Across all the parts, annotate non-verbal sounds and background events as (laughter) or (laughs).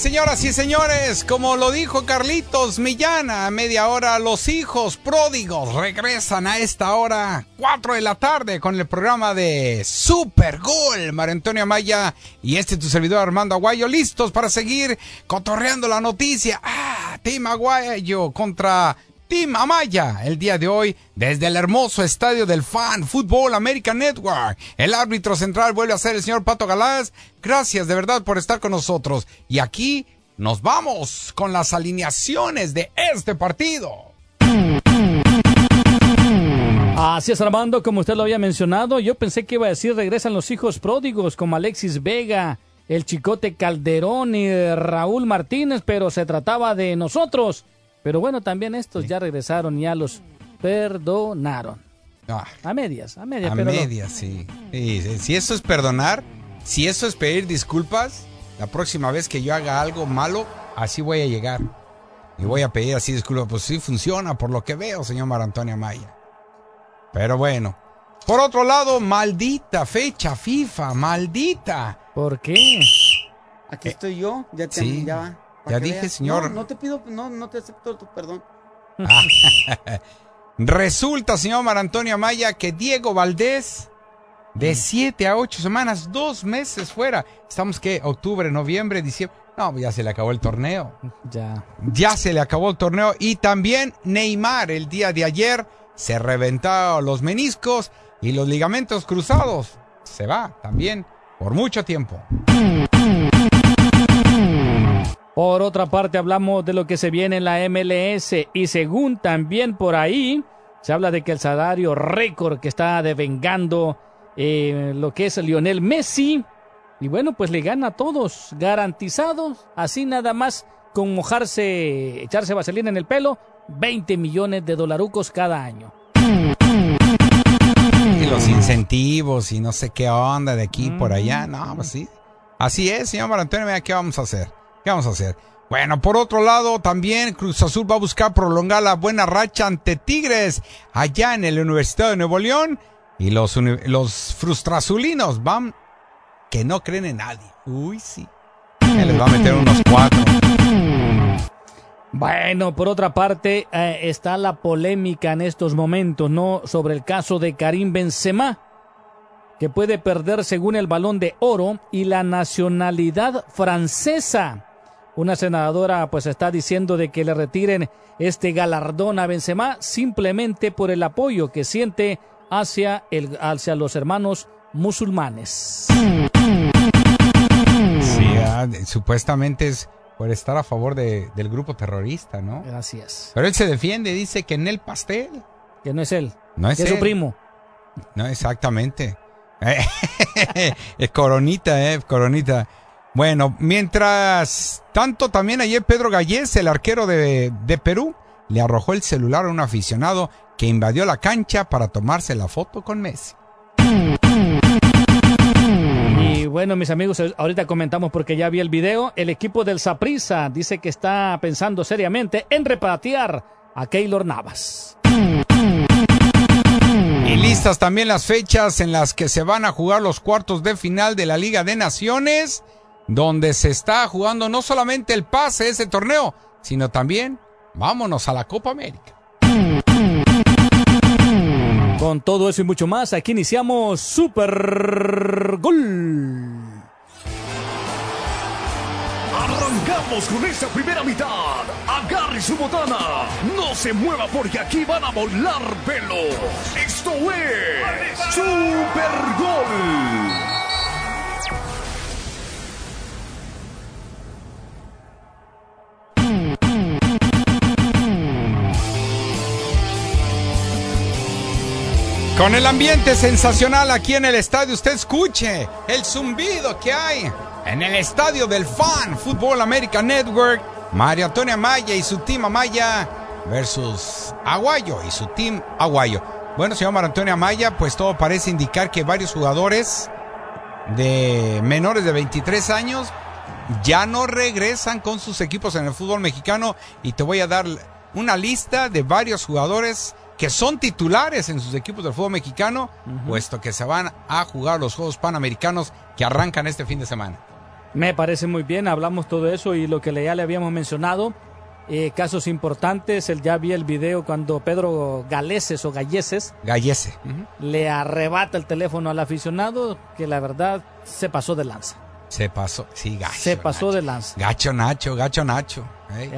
Señoras y señores, como lo dijo Carlitos Millán, a media hora los hijos pródigos regresan a esta hora, 4 de la tarde, con el programa de Super Gol. Mario Antonio Amaya y este tu servidor Armando Aguayo, listos para seguir cotorreando la noticia. Ah, Team Aguayo contra Team Amaya, el día de hoy, desde el hermoso estadio del Fan Football American Network. El árbitro central vuelve a ser el señor Pato Galás. Gracias de verdad por estar con nosotros. Y aquí nos vamos con las alineaciones de este partido. Así es, Armando, como usted lo había mencionado, yo pensé que iba a decir regresan los hijos pródigos como Alexis Vega, el Chicote Calderón y Raúl Martínez, pero se trataba de nosotros. Pero bueno, también estos ya regresaron y ya los perdonaron. Ah, A medias, a medias. a pero medias, sí. Sí, sí. Si eso es perdonar, si eso es pedir disculpas, la próxima vez que yo haga algo malo, así voy a llegar. Y voy a pedir así disculpas. Pues sí funciona, por lo que veo, señor Mar Antonio Maya. Pero bueno. Por otro lado, maldita fecha FIFA, maldita. ¿Por qué? Aquí estoy yo, ya te Sí, ya, para ya dije, veas. señor. No, no te pido, no, no te acepto tu perdón. (laughs) Resulta, señor Mar Antonio Maya, que Diego Valdés, de 7 a 8 semanas, dos meses fuera. Estamos que octubre, noviembre, diciembre. No, ya se le acabó el torneo. Ya. Ya se le acabó el torneo. Y también Neymar, el día de ayer, se reventaron los meniscos y los ligamentos cruzados. Se va también por mucho tiempo. Por otra parte, hablamos de lo que se viene en la MLS y según también por ahí, se habla de que el salario récord que está devengando eh, lo que es Lionel Messi, y bueno, pues le gana a todos, garantizados, así nada más con mojarse, echarse vaselina en el pelo, 20 millones de dolarucos cada año. Y los incentivos y no sé qué onda de aquí por allá. No, pues sí. Así es, señor Mar Antonio, mira, ¿qué vamos a hacer? ¿Qué vamos a hacer? Bueno, por otro lado, también Cruz Azul va a buscar prolongar la buena racha ante Tigres allá en la Universidad de Nuevo León. Y los, los frustrazulinos van que no creen en nadie. Uy, sí. Se les va a meter unos cuatro. Bueno, por otra parte, eh, está la polémica en estos momentos, ¿no? Sobre el caso de Karim Benzema, que puede perder según el balón de oro y la nacionalidad francesa. Una senadora pues está diciendo de que le retiren este galardón a Benzema simplemente por el apoyo que siente hacia, el, hacia los hermanos musulmanes. Sí, ah, supuestamente es por estar a favor de- del grupo terrorista, ¿no? Gracias. Pero él se defiende, dice que en el pastel. Que no es él, No es que es su él. primo. No, exactamente. es (laughs) coronita, eh, coronita. Bueno, mientras tanto, también ayer Pedro Gallés, el arquero de, de Perú, le arrojó el celular a un aficionado que invadió la cancha para tomarse la foto con Messi. Y bueno, mis amigos, ahorita comentamos porque ya vi el video. El equipo del Saprissa dice que está pensando seriamente en repatriar a Keylor Navas. Y listas también las fechas en las que se van a jugar los cuartos de final de la Liga de Naciones, donde se está jugando no solamente el pase de ese torneo, sino también vámonos a la Copa América. Con todo eso y mucho más, aquí iniciamos Super Gol. Arrancamos con esta primera mitad. Agarre su botana. No se mueva porque aquí van a volar velos. Esto es Super Gol. Con el ambiente sensacional aquí en el estadio, usted escuche el zumbido que hay en el estadio del Fan Football American Network, María Antonia Maya y su team Amaya versus Aguayo y su team Aguayo. Bueno, señor María Antonia Maya, pues todo parece indicar que varios jugadores de menores de 23 años ya no regresan con sus equipos en el fútbol mexicano y te voy a dar una lista de varios jugadores que son titulares en sus equipos del fútbol mexicano, puesto que se van a jugar los Juegos Panamericanos que arrancan este fin de semana. Me parece muy bien, hablamos todo eso y lo que ya le habíamos mencionado, eh, casos importantes, él ya vi el video cuando Pedro Galeses o Galleses Gallese. le arrebata el teléfono al aficionado, que la verdad se pasó de lanza. Se pasó, sí, gacho. Se pasó Nacho. de lanza. Gacho Nacho, gacho Nacho.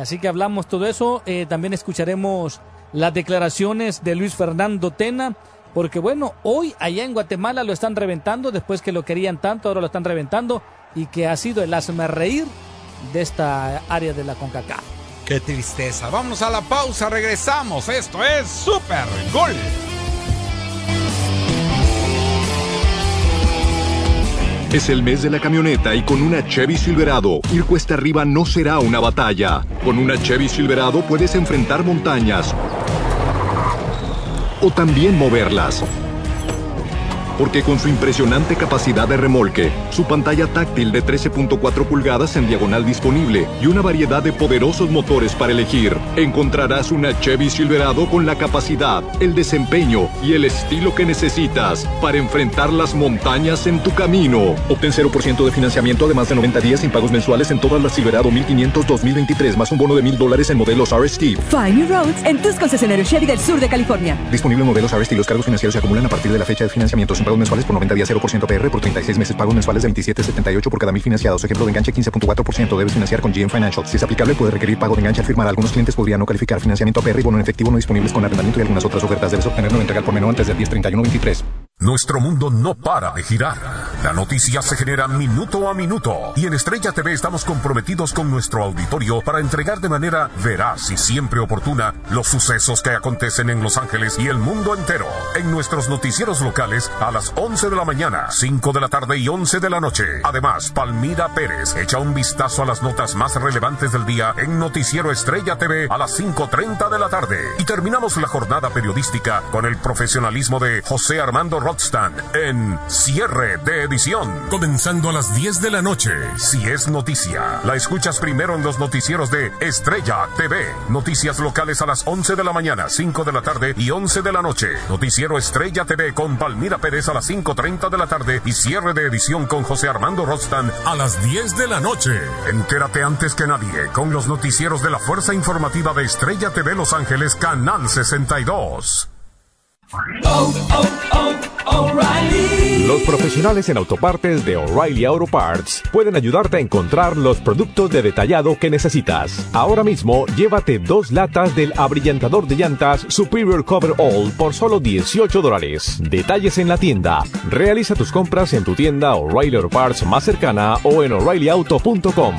Así que hablamos todo eso. eh, también escucharemos las declaraciones de Luis Fernando Tena. Porque bueno, hoy allá en Guatemala lo están reventando. Después que lo querían tanto, ahora lo están reventando. Y que ha sido el hazme reír de esta área de la CONCACAF. Qué tristeza. Vámonos a la pausa, regresamos. Esto es Super Gol. Es el mes de la camioneta y con una Chevy Silverado, ir cuesta arriba no será una batalla. Con una Chevy Silverado puedes enfrentar montañas o también moverlas. Porque con su impresionante capacidad de remolque, su pantalla táctil de 13.4 pulgadas en diagonal disponible y una variedad de poderosos motores para elegir, encontrarás una Chevy Silverado con la capacidad, el desempeño y el estilo que necesitas para enfrentar las montañas en tu camino. Obtén 0% de financiamiento además de 90 días sin pagos mensuales en todas las Silverado 1500 2023 más un bono de 1000 dólares en modelos RST. Find New Roads en tus concesionarios Chevy del sur de California. Disponible en modelos RST. Los cargos financieros se acumulan a partir de la fecha de financiamiento sin pagos mensuales por 90 días 0% PR por 36 meses. Pagos mensuales de 27.78 por cada mil financiados. Ejemplo de enganche 15.4%. Debes financiar con GM Financial. Si es aplicable, puede requerir pago de enganche al firmar. Algunos clientes podrían no calificar financiamiento PR y bono en efectivo no disponibles con arrendamiento y algunas otras ofertas. Debes obtenerlo en entrega por menor antes del 1031-23. Nuestro mundo no para de girar. La noticia se genera minuto a minuto y en Estrella TV estamos comprometidos con nuestro auditorio para entregar de manera veraz y siempre oportuna los sucesos que acontecen en Los Ángeles y el mundo entero. En nuestros noticieros locales a las 11 de la mañana, 5 de la tarde y 11 de la noche. Además, Palmira Pérez echa un vistazo a las notas más relevantes del día en Noticiero Estrella TV a las 5.30 de la tarde. Y terminamos la jornada periodística con el profesionalismo de José Armando Rothstein en Cierre de Edición. Comenzando a las 10 de la noche. Si es noticia, la escuchas primero en los noticieros de Estrella TV. Noticias locales a las 11 de la mañana, 5 de la tarde y 11 de la noche. Noticiero Estrella TV con Palmira Pérez a las 5.30 de la tarde y cierre de edición con José Armando Rothstein a las 10 de la noche. Entérate antes que nadie con los noticieros de la Fuerza Informativa de Estrella TV Los Ángeles, Canal 62. Los profesionales en autopartes de O'Reilly Auto Parts pueden ayudarte a encontrar los productos de detallado que necesitas. Ahora mismo, llévate dos latas del abrillantador de llantas Superior Cover All por solo 18 dólares. Detalles en la tienda. Realiza tus compras en tu tienda O'Reilly Auto Parts más cercana o en o'ReillyAuto.com.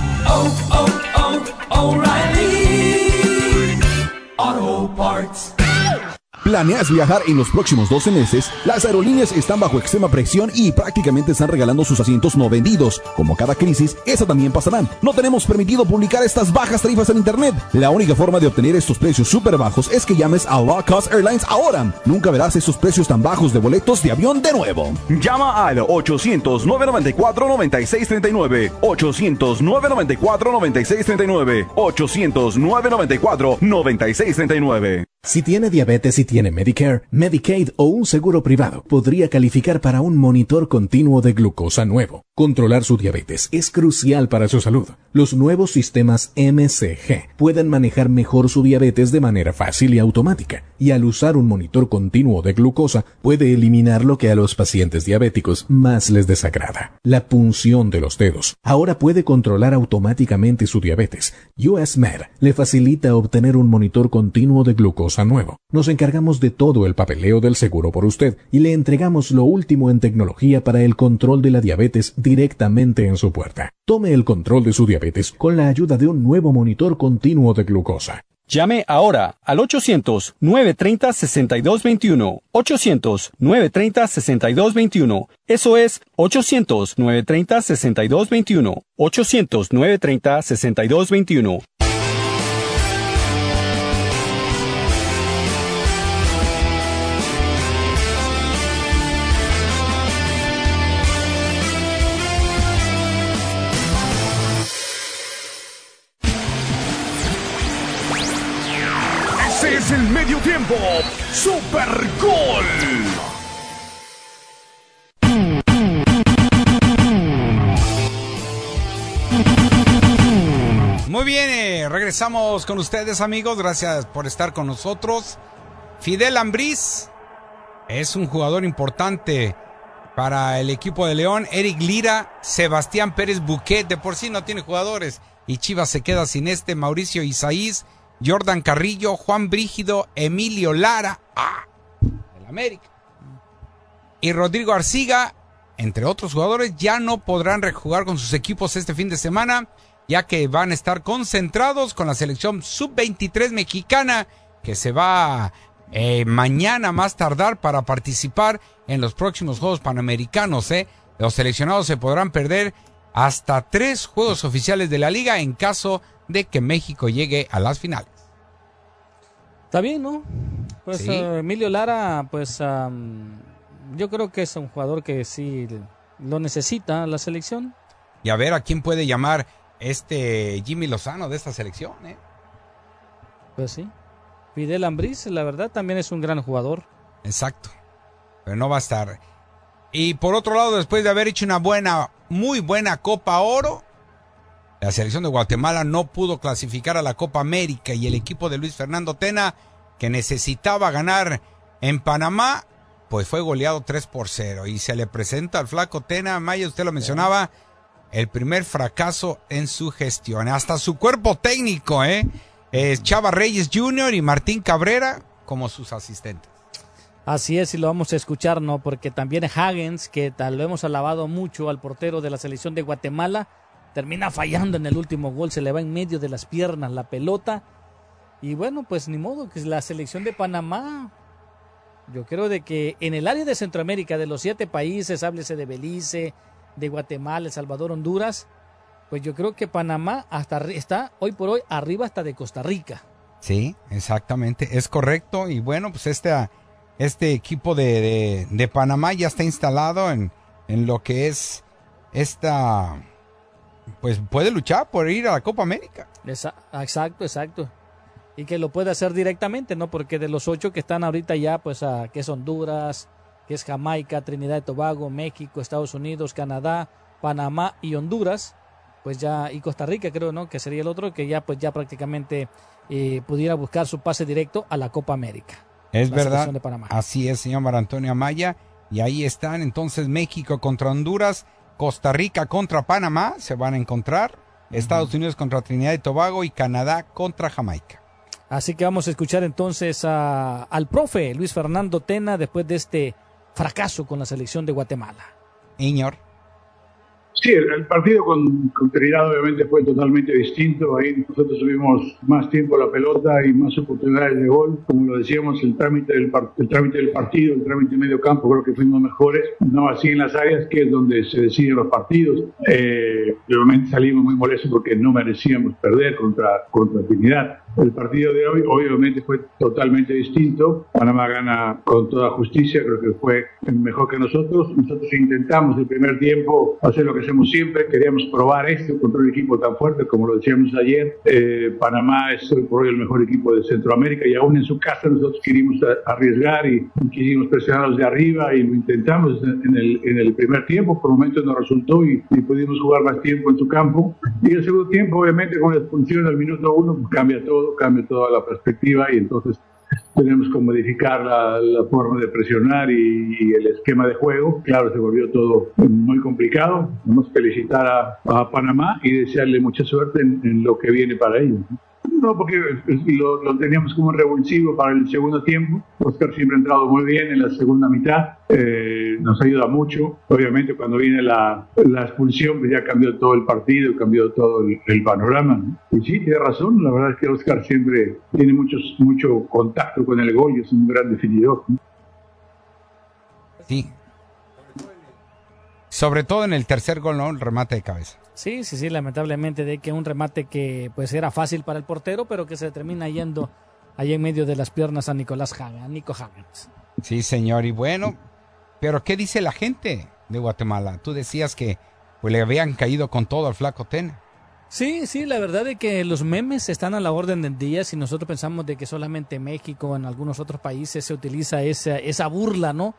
¿Planeas viajar en los próximos 12 meses? Las aerolíneas están bajo extrema presión y prácticamente están regalando sus asientos no vendidos. Como cada crisis, esa también pasará. No tenemos permitido publicar estas bajas tarifas en internet. La única forma de obtener estos precios súper bajos es que llames a Low Cost Airlines ahora. Nunca verás estos precios tan bajos de boletos de avión de nuevo. Llama al 800-994-9639. 800-994-9639. 800-994-9639. Si tiene diabetes y tiene Medicare, Medicaid o un seguro privado, podría calificar para un monitor continuo de glucosa nuevo. Controlar su diabetes es crucial para su salud. Los nuevos sistemas MCG pueden manejar mejor su diabetes de manera fácil y automática, y al usar un monitor continuo de glucosa puede eliminar lo que a los pacientes diabéticos más les desagrada, la punción de los dedos. Ahora puede controlar automáticamente su diabetes. US Med le facilita obtener un monitor continuo de glucosa nuevo. Nos encargamos de todo el papeleo del seguro por usted y le entregamos lo último en tecnología para el control de la diabetes directamente en su puerta. Tome el control de su diabetes con la ayuda de un nuevo monitor continuo de glucosa. Llame ahora al 800-930-6221. 800-930-6221. Eso es 800-930-6221. 800-930-6221. El medio tiempo. Super Gol. Muy bien, eh, regresamos con ustedes amigos, gracias por estar con nosotros. Fidel Ambriz es un jugador importante para el equipo de León. Eric Lira, Sebastián Pérez Buquet, de por sí no tiene jugadores y Chivas se queda sin este. Mauricio Isaís, Jordan Carrillo, Juan Brígido, Emilio Lara, ah, del América. Y Rodrigo Arciga, entre otros jugadores, ya no podrán rejugar con sus equipos este fin de semana, ya que van a estar concentrados con la selección sub-23 mexicana, que se va eh, mañana más tardar para participar en los próximos Juegos Panamericanos. ¿eh? Los seleccionados se podrán perder hasta tres juegos oficiales de la liga en caso de que México llegue a las finales. Está bien, ¿no? Pues Sí. eh, Emilio Lara, pues yo creo que es un jugador que sí lo necesita la selección. Y a ver a quién puede llamar este Jimmy Lozano de esta selección. ¿eh? Pues sí. Fidel Ambriz, la verdad, también es un gran jugador. Exacto. Pero no va a estar. Y por otro lado, después de haber hecho una buena, muy buena Copa Oro, la selección de Guatemala no pudo clasificar a la Copa América y el equipo de Luis Fernando Tena, que necesitaba ganar en Panamá, pues fue goleado 3 por 0. Y se le presenta al flaco Tena, Maya, usted lo mencionaba, el primer fracaso en su gestión. Hasta su cuerpo técnico, ¿eh? Es Chava Reyes Jr. y Martín Cabrera como sus asistentes. Así es, y lo vamos a escuchar, ¿no? Porque también Hagens, que tal lo hemos alabado mucho al portero de la selección de Guatemala, termina fallando en el último gol, se le va en medio de las piernas la pelota. Y bueno, pues ni modo, que la selección de Panamá, yo creo de que en el área de Centroamérica, de los siete países, háblese de Belice, de Guatemala, El Salvador, Honduras, pues yo creo que Panamá hasta está hoy por hoy arriba hasta de Costa Rica. Sí, exactamente, es correcto. Y bueno, pues este, este equipo de, de- de Panamá ya está instalado en, en lo que es esta, pues puede luchar por ir a la Copa América. Exacto, exacto. Y que lo puede hacer directamente, ¿no? Porque de los ocho que están ahorita ya, pues, ah, que es Honduras, que es Jamaica, Trinidad y Tobago, México, Estados Unidos, Canadá, Panamá y Honduras, pues ya, y Costa Rica creo, ¿no? Que sería el otro, que ya, pues, ya prácticamente eh, pudiera buscar su pase directo a la Copa América. Es verdad. Así es, señor Mar Antonio Amaya. Y ahí están entonces México contra Honduras, Costa Rica contra Panamá, se van a encontrar. Estados Unidos contra Trinidad y Tobago y Canadá contra Jamaica. Así que vamos a escuchar entonces a- al profe Luis Fernando Tena después de este fracaso con la selección de Guatemala. Iñor. Sí, el, partido con, con Trinidad obviamente fue totalmente distinto. Ahí nosotros tuvimos más tiempo la pelota y más oportunidades de gol. Como lo decíamos, el trámite del, par- el trámite del partido, el trámite de medio campo, creo que fuimos mejores. No así en las áreas, que es donde se deciden los partidos. Eh, obviamente salimos muy molestos porque no merecíamos perder contra, contra Trinidad. El partido de hoy obviamente fue totalmente distinto. Panamá gana con toda justicia, creo que fue mejor que nosotros. Nosotros intentamos el primer tiempo hacer lo que hacemos siempre, queríamos probar esto contra un equipo tan fuerte como lo decíamos ayer. Eh, Panamá es hoy por hoy el mejor equipo de Centroamérica y aún en su casa nosotros quisimos arriesgar y, y quisimos presionarlos de arriba y lo intentamos en el, en el primer tiempo. Por momentos nos resultó y, y pudimos jugar más tiempo en su campo. Y el segundo tiempo, obviamente, con la expulsión al minuto uno, pues, cambia todo, cambia toda la perspectiva y entonces tenemos que modificar la, forma de presionar y, el esquema de juego. Claro, se volvió todo muy complicado. Vamos a felicitar a, a Panamá y desearle mucha suerte en, en lo que viene para ellos. No, porque lo, lo, teníamos como revulsivo para el segundo tiempo. Oscar siempre ha entrado muy bien en la segunda mitad, eh, nos ayuda mucho. Obviamente cuando viene la, expulsión, pues ya cambió todo el partido, cambió todo el, panorama. ¿no? Y sí, tiene razón, la verdad es que Oscar siempre tiene muchos, mucho contacto con el gol y es un gran definidor. Sí. Sobre todo en el tercer gol, ¿no? El remate de cabeza. Sí, sí, sí, lamentablemente de que un remate que pues era fácil para el portero, pero que se termina yendo ahí en medio de las piernas a Nicolás Hagan, a Nico Hagan. Sí, señor, y bueno, pero ¿qué dice la gente de Guatemala? Tú decías que pues le habían caído con todo al flaco Tena. Sí, sí, la verdad es que los memes están a la orden del día. Si nosotros pensamos de que solamente en México o en algunos otros países se utiliza esa, esa burla, ¿no?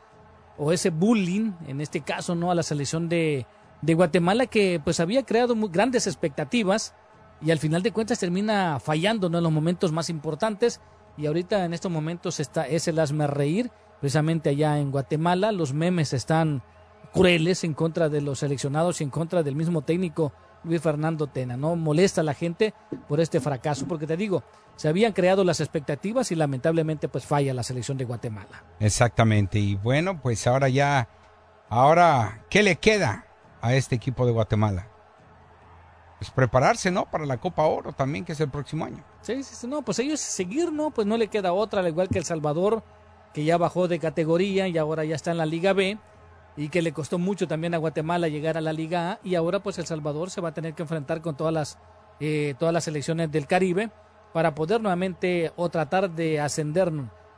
O ese bullying, en este caso, ¿no? A la selección de, de Guatemala que pues había creado muy grandes expectativas y al final de cuentas termina fallando en los momentos más importantes. Y ahorita en estos momentos está es el asme reír precisamente allá en Guatemala. Los memes están crueles en contra de los seleccionados y en contra del mismo técnico Luis Fernando Tena no molesta a la gente por este fracaso porque te digo se habían creado las expectativas y lamentablemente pues falla la selección de Guatemala. Exactamente. Y bueno pues ahora ya ahora qué le queda a este equipo de Guatemala. Pues prepararse, ¿no? Para la Copa Oro también, que es el próximo año. Sí, sí, sí, no, pues ellos seguir, ¿no? Pues no le queda otra, al igual que El Salvador, que ya bajó de categoría y ahora ya está en la Liga B, y que le costó mucho también a Guatemala llegar a la Liga A, y ahora pues El Salvador se va a tener que enfrentar con todas las, eh, todas las selecciones del Caribe para poder nuevamente o tratar de ascender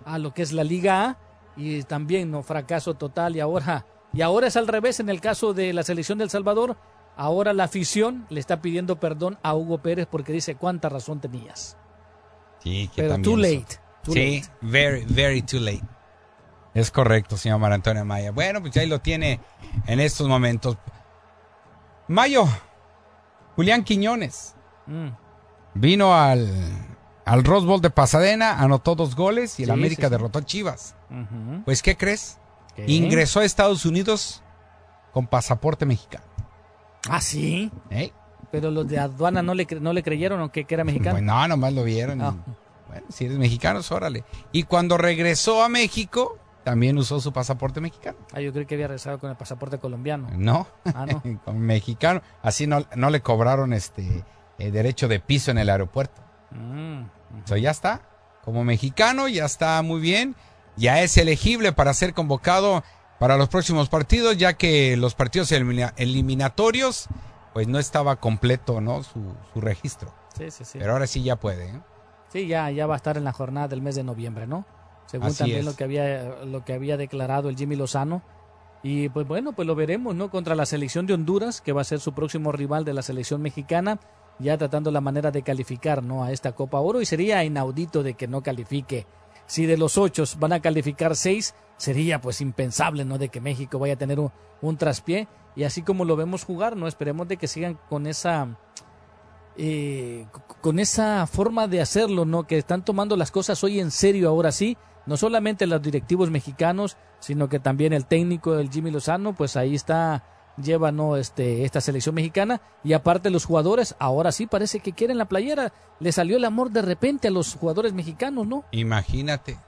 a lo que es la Liga A, y también, ¿no? Fracaso total, y ahora y ahora es al revés en el caso de la selección del Salvador. Ahora la afición le está pidiendo perdón a Hugo Pérez porque dice cuánta razón tenías. Sí, que Pero también too late. too sí, late. very, very too late. Es correcto, señor Mar Antonio Maya. Bueno, pues ahí lo tiene en estos momentos. Mayo, Julián Quiñones Mm. vino al, al Rose Bowl de Pasadena, anotó dos goles y el Sí, América sí, sí. derrotó a Chivas. Pues, ¿qué crees? Ingresó a Estados Unidos con pasaporte mexicano. Ah, sí. ¿Eh? Pero los de aduana no le, no le creyeron o que, que era mexicano. Pues no, nomás lo vieron. y, Ah. Bueno, si eres mexicano, pues, órale. Y cuando regresó a México, también usó su pasaporte mexicano. Ah, yo creo que había regresado con el pasaporte colombiano. No, Ah, no. (laughs) con mexicano. Así no, no le cobraron este eh, derecho de piso en el aeropuerto. Mm. So, ya está. Como mexicano, ya está muy bien. Ya es elegible para ser convocado para los próximos partidos, ya que los partidos elimina- eliminatorios, pues no estaba completo, ¿no? Su, su registro. Sí, sí, sí. Pero ahora sí ya puede, ¿eh? Sí, ya, ya va a estar en la jornada del mes de noviembre, ¿no? Según Así también es. lo que había lo que había declarado el Jimmy Lozano. Y pues bueno, pues lo veremos, ¿no? Contra la selección de Honduras, que va a ser su próximo rival de la selección mexicana, ya tratando la manera de calificar, ¿no? A esta Copa Oro. Y sería inaudito de que no califique. Si de los ocho van a calificar seis, sería pues impensable, ¿no? De que México vaya a tener un, traspié. Y así como lo vemos jugar, ¿no? Esperemos de que sigan con esa eh, con esa forma de hacerlo, ¿no? Que están tomando las cosas hoy en serio ahora sí, no solamente los directivos mexicanos, sino que también el técnico, el Jimmy Lozano, pues ahí está, lleva, ¿no? Este, esta selección mexicana, y aparte los jugadores, ahora sí parece que quieren la playera, le salió el amor de repente a los jugadores mexicanos, ¿no? Imagínate.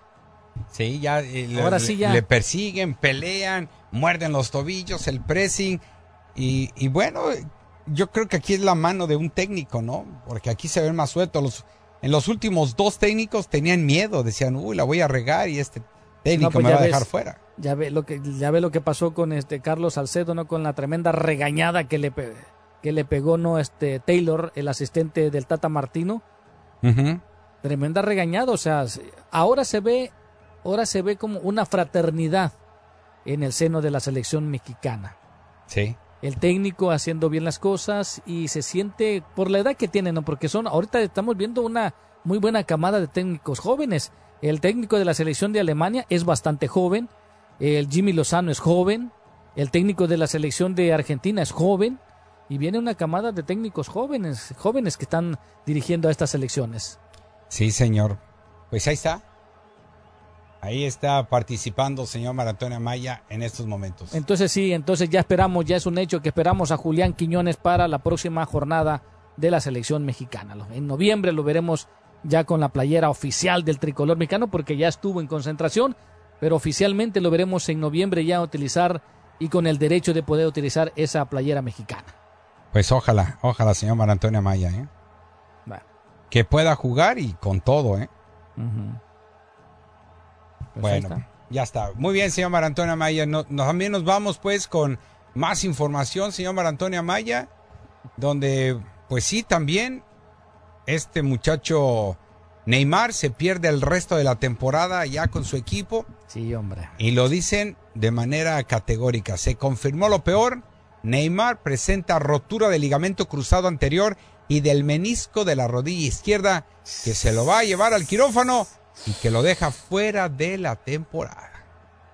Sí, ya, eh, le- Ahora sí le- ya. Le persiguen, pelean, muerden los tobillos, el pressing. Y, y bueno, yo creo que aquí es la mano de un técnico, ¿no? Porque aquí se ven más sueltos. Los, en los últimos dos técnicos tenían miedo, decían, uy, la voy a regar y este técnico No, pues me va a dejar ves. fuera. Ya ve lo que ya ve lo que pasó con este Carlos Salcedo, ¿no? Con la tremenda regañada que le que le pegó no este Taylor, el asistente del Tata Martino. Tremenda regañada, o sea, se- ahora se ve, ahora se ve como una fraternidad en el seno de la selección mexicana. Sí. El técnico haciendo bien las cosas y se siente por la edad que tiene, ¿no? Porque son, ahorita estamos viendo una muy buena camada de técnicos jóvenes. El técnico de la selección de Alemania es bastante joven, el Jimmy Lozano es joven, el técnico de la selección de Argentina es joven y viene una camada de técnicos jóvenes, jóvenes que están dirigiendo a estas selecciones. Sí, señor. Pues ahí está. Ahí está participando señor Maratona Maya en estos momentos. Entonces sí, entonces ya esperamos, ya es un hecho que esperamos a Julián Quiñones para la próxima jornada de la selección mexicana. En noviembre lo veremos ya con la playera oficial del tricolor mexicano porque ya estuvo en concentración, pero oficialmente lo veremos en noviembre ya utilizar y con el derecho de poder utilizar esa playera mexicana. Pues ojalá, ojalá, señor Mar Antonio Amaya, ¿eh? que pueda jugar y con todo, ¿eh? Pues bueno, ya está. Muy bien, señor Mar Antonio Amaya. No, también nos vamos pues con más información, señor Mar Antonio Amaya, donde pues sí, también este muchacho Neymar se pierde el resto de la temporada ya con su equipo. Sí, hombre. Y lo dicen de manera categórica. Se confirmó lo peor. Neymar presenta rotura del ligamento cruzado anterior y del menisco de la rodilla izquierda que se lo va a llevar al quirófano y que lo deja fuera de la temporada.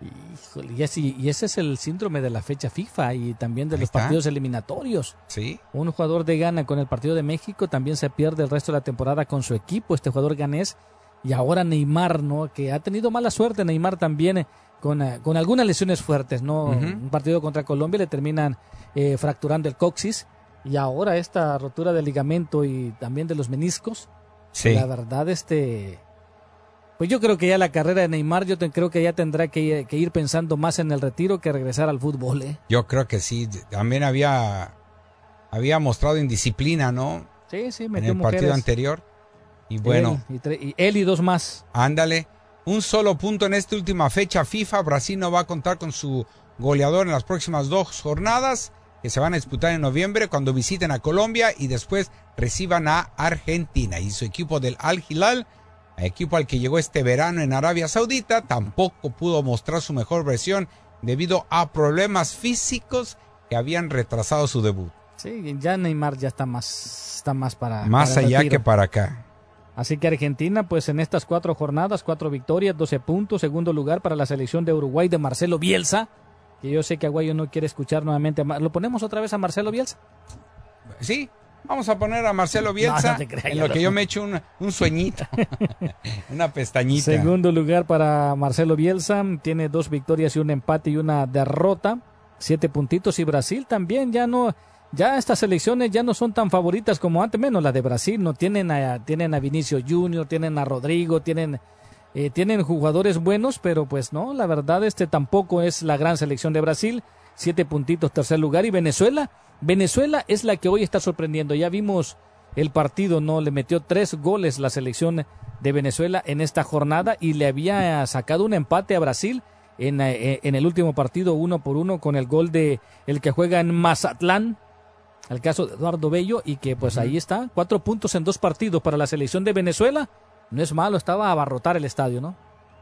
Híjole, y, así, y ese es el síndrome de la fecha FIFA y también de los partidos eliminatorios. Sí. Un jugador de Ghana con el partido de México también se pierde el resto de la temporada con su equipo, este jugador ganés. Y ahora Neymar, ¿no? Que ha tenido mala suerte Neymar también eh, con, eh, con algunas lesiones fuertes, ¿no? Un partido contra Colombia le terminan eh, fracturando el coxis y ahora esta rotura del ligamento y también de los meniscos. Sí. La verdad, este pues yo creo que ya la carrera de Neymar, yo creo que ya tendrá que, ir pensando más en el retiro que regresar al fútbol. ¿eh? Yo creo que sí. También había, había mostrado indisciplina, ¿no? Sí, sí, En el partido anterior. Y bueno. y, él y dos más. Ándale. Un solo punto en esta última fecha FIFA. Brasil no va a contar con su goleador en las próximas dos jornadas que se van a disputar en noviembre cuando visiten a Colombia y después reciban a Argentina. Y su equipo del Al Hilal equipo al que llegó este verano en Arabia Saudita, tampoco pudo mostrar su mejor versión debido a problemas físicos que habían retrasado su debut. Sí, ya Neymar ya está más, está más para... Más allá que para acá. Así que Argentina, pues en estas cuatro jornadas, cuatro victorias, 12 puntos, segundo lugar para la selección de Uruguay de Marcelo Bielsa, que yo sé que Aguayo no quiere escuchar nuevamente. ¿Lo ponemos otra vez a Marcelo Bielsa? Sí, Vamos a poner a Marcelo Bielsa en lo que yo me echo un, un sueñito, (laughs) una pestañita. Segundo lugar para Marcelo Bielsa, tiene dos victorias y un empate y una derrota, siete puntitos. Y Brasil también ya no, ya estas selecciones ya no son tan favoritas como antes, menos la de Brasil, no tienen a, tienen a Vinicio Junior, tienen a Rodrigo, tienen eh, tienen jugadores buenos, pero pues no, la verdad este tampoco es la gran selección de Brasil, siete puntitos tercer lugar y Venezuela Venezuela es la que hoy está sorprendiendo. Ya vimos el partido, ¿no? Le metió tres goles la selección de Venezuela en esta jornada y le había sacado un empate a Brasil en, eh, en el último partido, uno por uno, con el gol de el que juega en Mazatlán, el caso de Eduardo Bello, y que pues ahí está, cuatro puntos en dos partidos para la selección de Venezuela. No es malo, estaba a abarrotar el estadio, ¿no?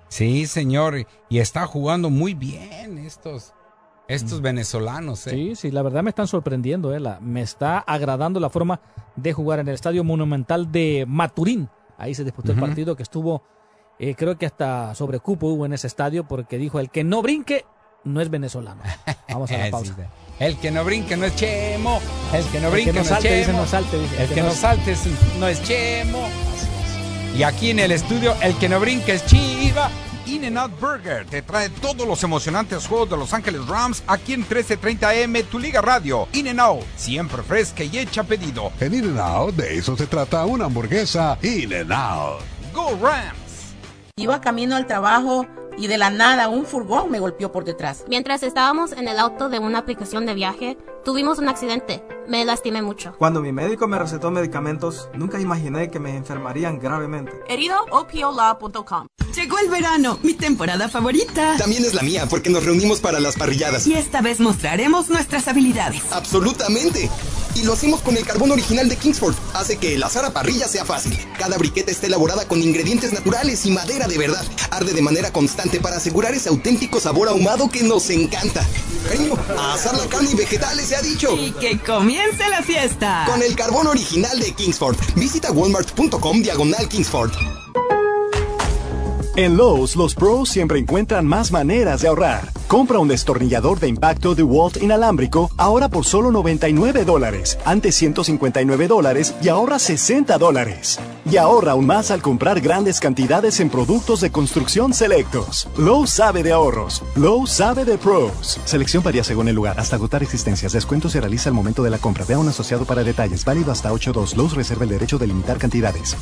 Sí, señor, y está jugando muy bien estos estos venezolanos. ¿eh? Sí, sí, la verdad me están sorprendiendo. Eh, me está agradando la forma de jugar en el Estadio Monumental de Maturín. Ahí se disputó el partido que estuvo, eh, creo que hasta sobrecupo hubo en ese estadio porque dijo, el que no brinque no es venezolano. Vamos a la (laughs) pausa. El que no brinque no es Chemo. El que no brinque no, salte, es Chemo. no salte, el, que, no, salte no es Chemo. Y aquí en el estudio, el que no brinque es Chiva. In-N-Out Burger te trae todos los emocionantes juegos de Los Ángeles Rams aquí en 1330M, tu Liga Radio. In-N-Out, siempre fresca y hecha pedido. En In-N-Out, de eso se trata una hamburguesa In-N-Out. ¡Go Rams! Iba camino al trabajo y de la nada un furgón me golpeó por detrás. Mientras estábamos en el auto de una aplicación de viaje, tuvimos un accidente. Me lastimé mucho. Cuando mi médico me recetó medicamentos, nunca imaginé que me enfermarían gravemente. Herido opiola.com Llegó el verano, mi temporada favorita. También es la mía, porque nos reunimos para las parrilladas. Y esta vez mostraremos nuestras habilidades. Absolutamente. Y lo hacemos con el carbón original de Kingsford. Hace que el asar a parrilla sea fácil. Cada briqueta está elaborada con ingredientes naturales y madera de verdad. Arde de manera constante para asegurar ese auténtico sabor ahumado que nos encanta. Cariño, a asar la carne y vegetales se ha dicho. Y que comience la fiesta. Con el carbón original de Kingsford. Visita walmart.com diagonal Kingsford. En Lowe's, los pros siempre encuentran más maneras de ahorrar. Compra un destornillador de impacto DeWalt inalámbrico ahora por solo 99 dólares, antes 159 dólares y ahorra 60 dólares. Y ahorra aún más al comprar grandes cantidades en productos de construcción selectos. Lowe's sabe de ahorros. Lowe's sabe de pros. Selección varía según el lugar, hasta agotar existencias. Descuento se realiza al momento de la compra. Vea un asociado para detalles. Válido hasta 8.2. Lowe's reserva el derecho de limitar cantidades.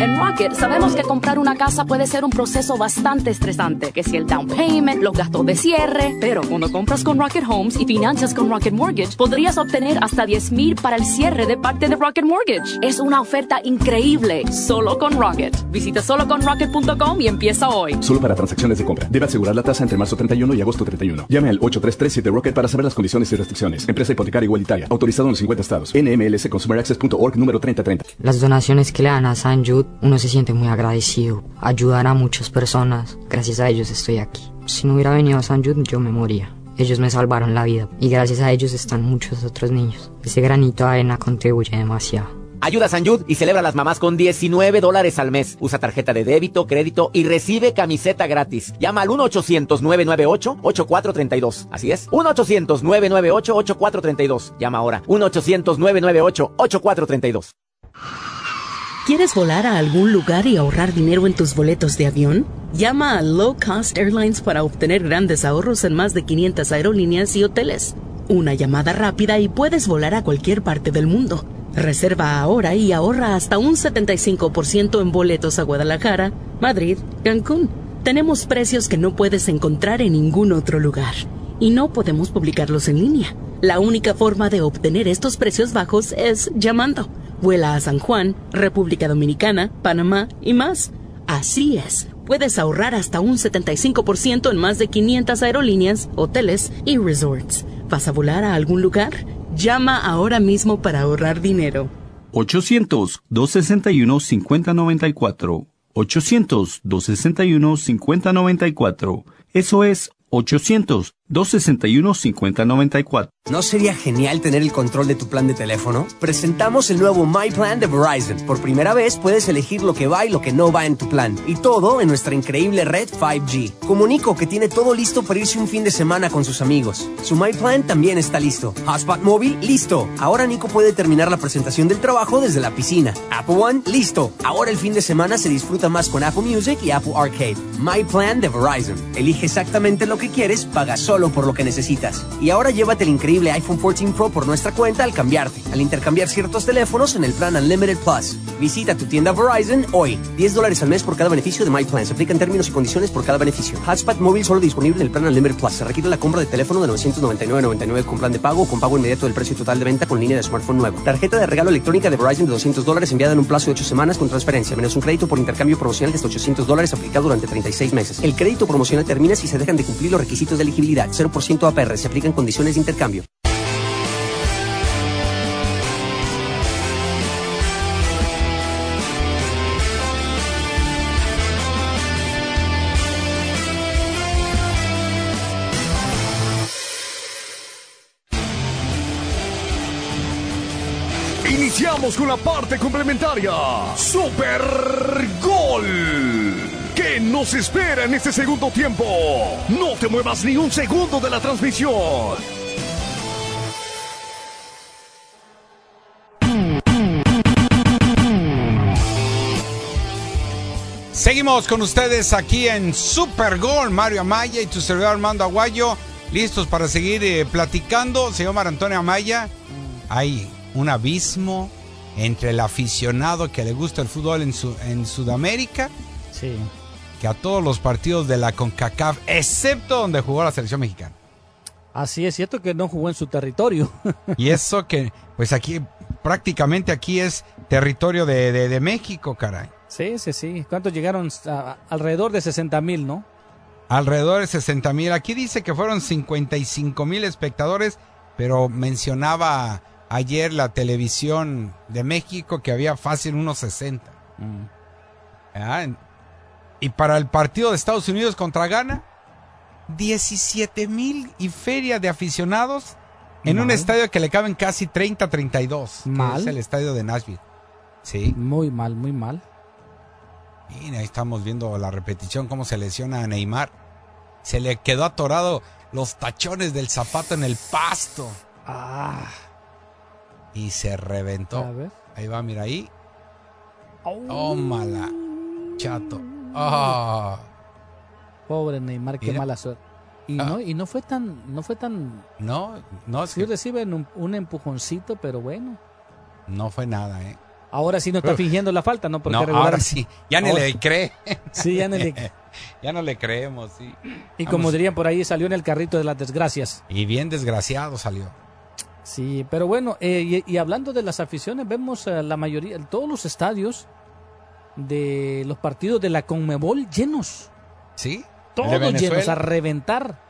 En Rocket sabemos que comprar una casa puede ser un proceso bastante estresante, que si el down payment, los gastos de cierre, pero cuando compras con Rocket Homes y financias con Rocket Mortgage, podrías obtener hasta 10 mil para el cierre de parte de Rocket Mortgage. Es una oferta increíble, solo con Rocket. Visita soloconrocket.com y empieza hoy. Solo para transacciones de compra. Debe asegurar la tasa entre marzo 31 y agosto 31. Llame al 8337 Rocket para saber las condiciones y restricciones. Empresa hipotecaria igualitaria. Autorizado en los 50 estados. NMLSConsumerAccess.org número 3030. Las donaciones que le dan a San Jude, uno se siente muy agradecido. Ayudar a muchas personas. Gracias a ellos estoy aquí. Si no hubiera venido a San Jude, yo me moría. Ellos me salvaron la vida. Y gracias a ellos están muchos otros niños. Ese granito de arena contribuye demasiado. Ayuda a San Jude y celebra a las mamás con 19 dólares al mes. Usa tarjeta de débito, crédito y recibe camiseta gratis. Llama al 1-800-998-8432. Así es, 1-800-998-8432. Llama ahora, 1-800-998-8432. ¿Quieres volar a algún lugar y ahorrar dinero en tus boletos de avión? Llama a Low Cost Airlines para obtener grandes ahorros en más de 500 aerolíneas y hoteles. Una llamada rápida y puedes volar a cualquier parte del mundo. Reserva ahora y ahorra hasta un 75% en boletos a Guadalajara, Madrid, Cancún. Tenemos precios que no puedes encontrar en ningún otro lugar. Y no podemos publicarlos en línea. La única forma de obtener estos precios bajos es llamando. Vuela a San Juan, República Dominicana, Panamá y más. Así es, puedes ahorrar hasta un 75% en más de 500 aerolíneas, hoteles y resorts. ¿Vas a volar a algún lugar? Llama ahora mismo para ahorrar dinero. 800-261-5094. 800-261-5094. Eso es 800-261-5094. ¿No sería genial tener el control de tu plan de teléfono? Presentamos el nuevo My Plan de Verizon. Por primera vez puedes elegir lo que va y lo que no va en tu plan. Y todo en nuestra increíble red 5G. Comunico que tiene todo listo para irse un fin de semana con sus amigos. Su My Plan también está listo. Hotspot móvil, listo. Ahora Nico puede terminar la presentación del trabajo desde la piscina. Apple One, listo. Ahora el fin de semana se disfruta más con Apple Music y Apple Arcade. My Plan de Verizon. Elige exactamente lo que quieres, paga solo por lo que necesitas. Y ahora llévate el increíble iPhone 14 Pro por nuestra cuenta al cambiarte, al intercambiar ciertos teléfonos en el plan Unlimited Plus. Visita tu tienda Verizon hoy. 10 dólares al mes por cada beneficio de My Plan. Se aplican términos y condiciones por cada beneficio. Hotspot móvil solo disponible en el plan Unlimited Plus. Se requiere la compra de teléfono de 999.99 con plan de pago o con pago inmediato del precio total de venta con línea de smartphone nuevo. Tarjeta de regalo electrónica de Verizon de 200 dólares enviada en un plazo de 8 semanas con transferencia, menos un crédito por intercambio promocional de hasta 800 dólares aplicado durante 36 meses. El crédito promocional termina si se dejan de cumplir los requisitos de elegibilidad. 0% APR. Se aplican condiciones de intercambio. Iniciamos con la parte complementaria. Super Gol. ¿Qué nos espera en este segundo tiempo? No te muevas ni un segundo de la transmisión. Seguimos con ustedes aquí en Super Gol. Mario Amaya y tu servidor Armando Aguayo. Listos para seguir eh, platicando. Señor Mar Antonio Amaya. Hay un abismo entre el aficionado que le gusta el fútbol en, su, en Sudamérica. Sí. Que a todos los partidos de la CONCACAF, excepto donde jugó la selección mexicana. Así es cierto que no jugó en su territorio. (laughs) Y eso que, pues aquí, prácticamente aquí es territorio de, de, de México, caray. Sí, sí, sí. ¿Cuántos llegaron? A, alrededor de 60 mil, ¿no? Alrededor de 60 mil. Aquí dice que fueron 55 mil espectadores, pero mencionaba ayer la televisión de México que había fácil unos 60. Mm. Y para el partido de Estados Unidos contra Ghana, 17 mil y feria de aficionados en Mal. un estadio que le caben casi 30, 32. que Mal. Es el estadio de Nashville. Sí. Muy mal, muy mal. Y ahí estamos viendo la repetición, cómo se lesiona a Neymar. Se le quedó atorado los tachones del zapato en el pasto. Ah. Y se reventó. A ver. Ahí va, mira ahí. Tómala, chato. Ah. Pobre Neymar, qué mala suerte. Y Ah. no, y no fue tan, no fue tan. No, no, Sí reciben un, un empujoncito, pero bueno. no fue nada, ¿eh? Ahora sí no está Uf. fingiendo la falta, ¿no? Porque No, regular- ahora sí. Ya ni Ahora- le cree. Sí, ya ni le- (laughs) ya no le creemos, sí. Y como dirían por ahí, salió en el carrito de las desgracias. Y bien desgraciado salió. Sí, pero bueno, eh, y, y hablando de las aficiones, vemos eh, la mayoría, todos los estadios de los partidos de la Conmebol llenos. ¿Sí? Todos llenos, a reventar.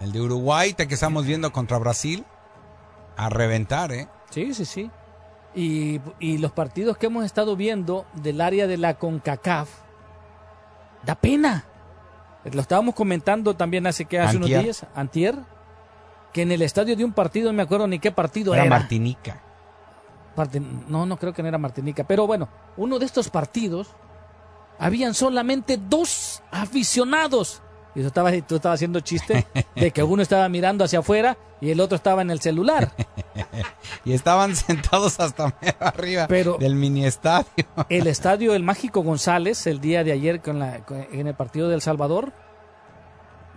El de Uruguay, te que estamos viendo contra Brasil. A reventar, ¿eh? Sí, sí, sí. Y, y los partidos que hemos estado viendo del área de la CONCACAF, da pena. Lo estábamos comentando también hace que hace Antier. unos días, antier, que en el estadio de un partido, no me acuerdo ni qué partido Era era. Martinica. Martin- no, no creo que no era Martinica. Pero bueno, uno de estos partidos habían solamente dos aficionados. Y tú estabas, tú estabas haciendo chiste de que uno estaba mirando hacia afuera y el otro estaba en el celular. (laughs) y estaban sentados hasta arriba Pero- del mini estadio. El estadio El Mágico González, el día de ayer con la, en el partido del Salvador.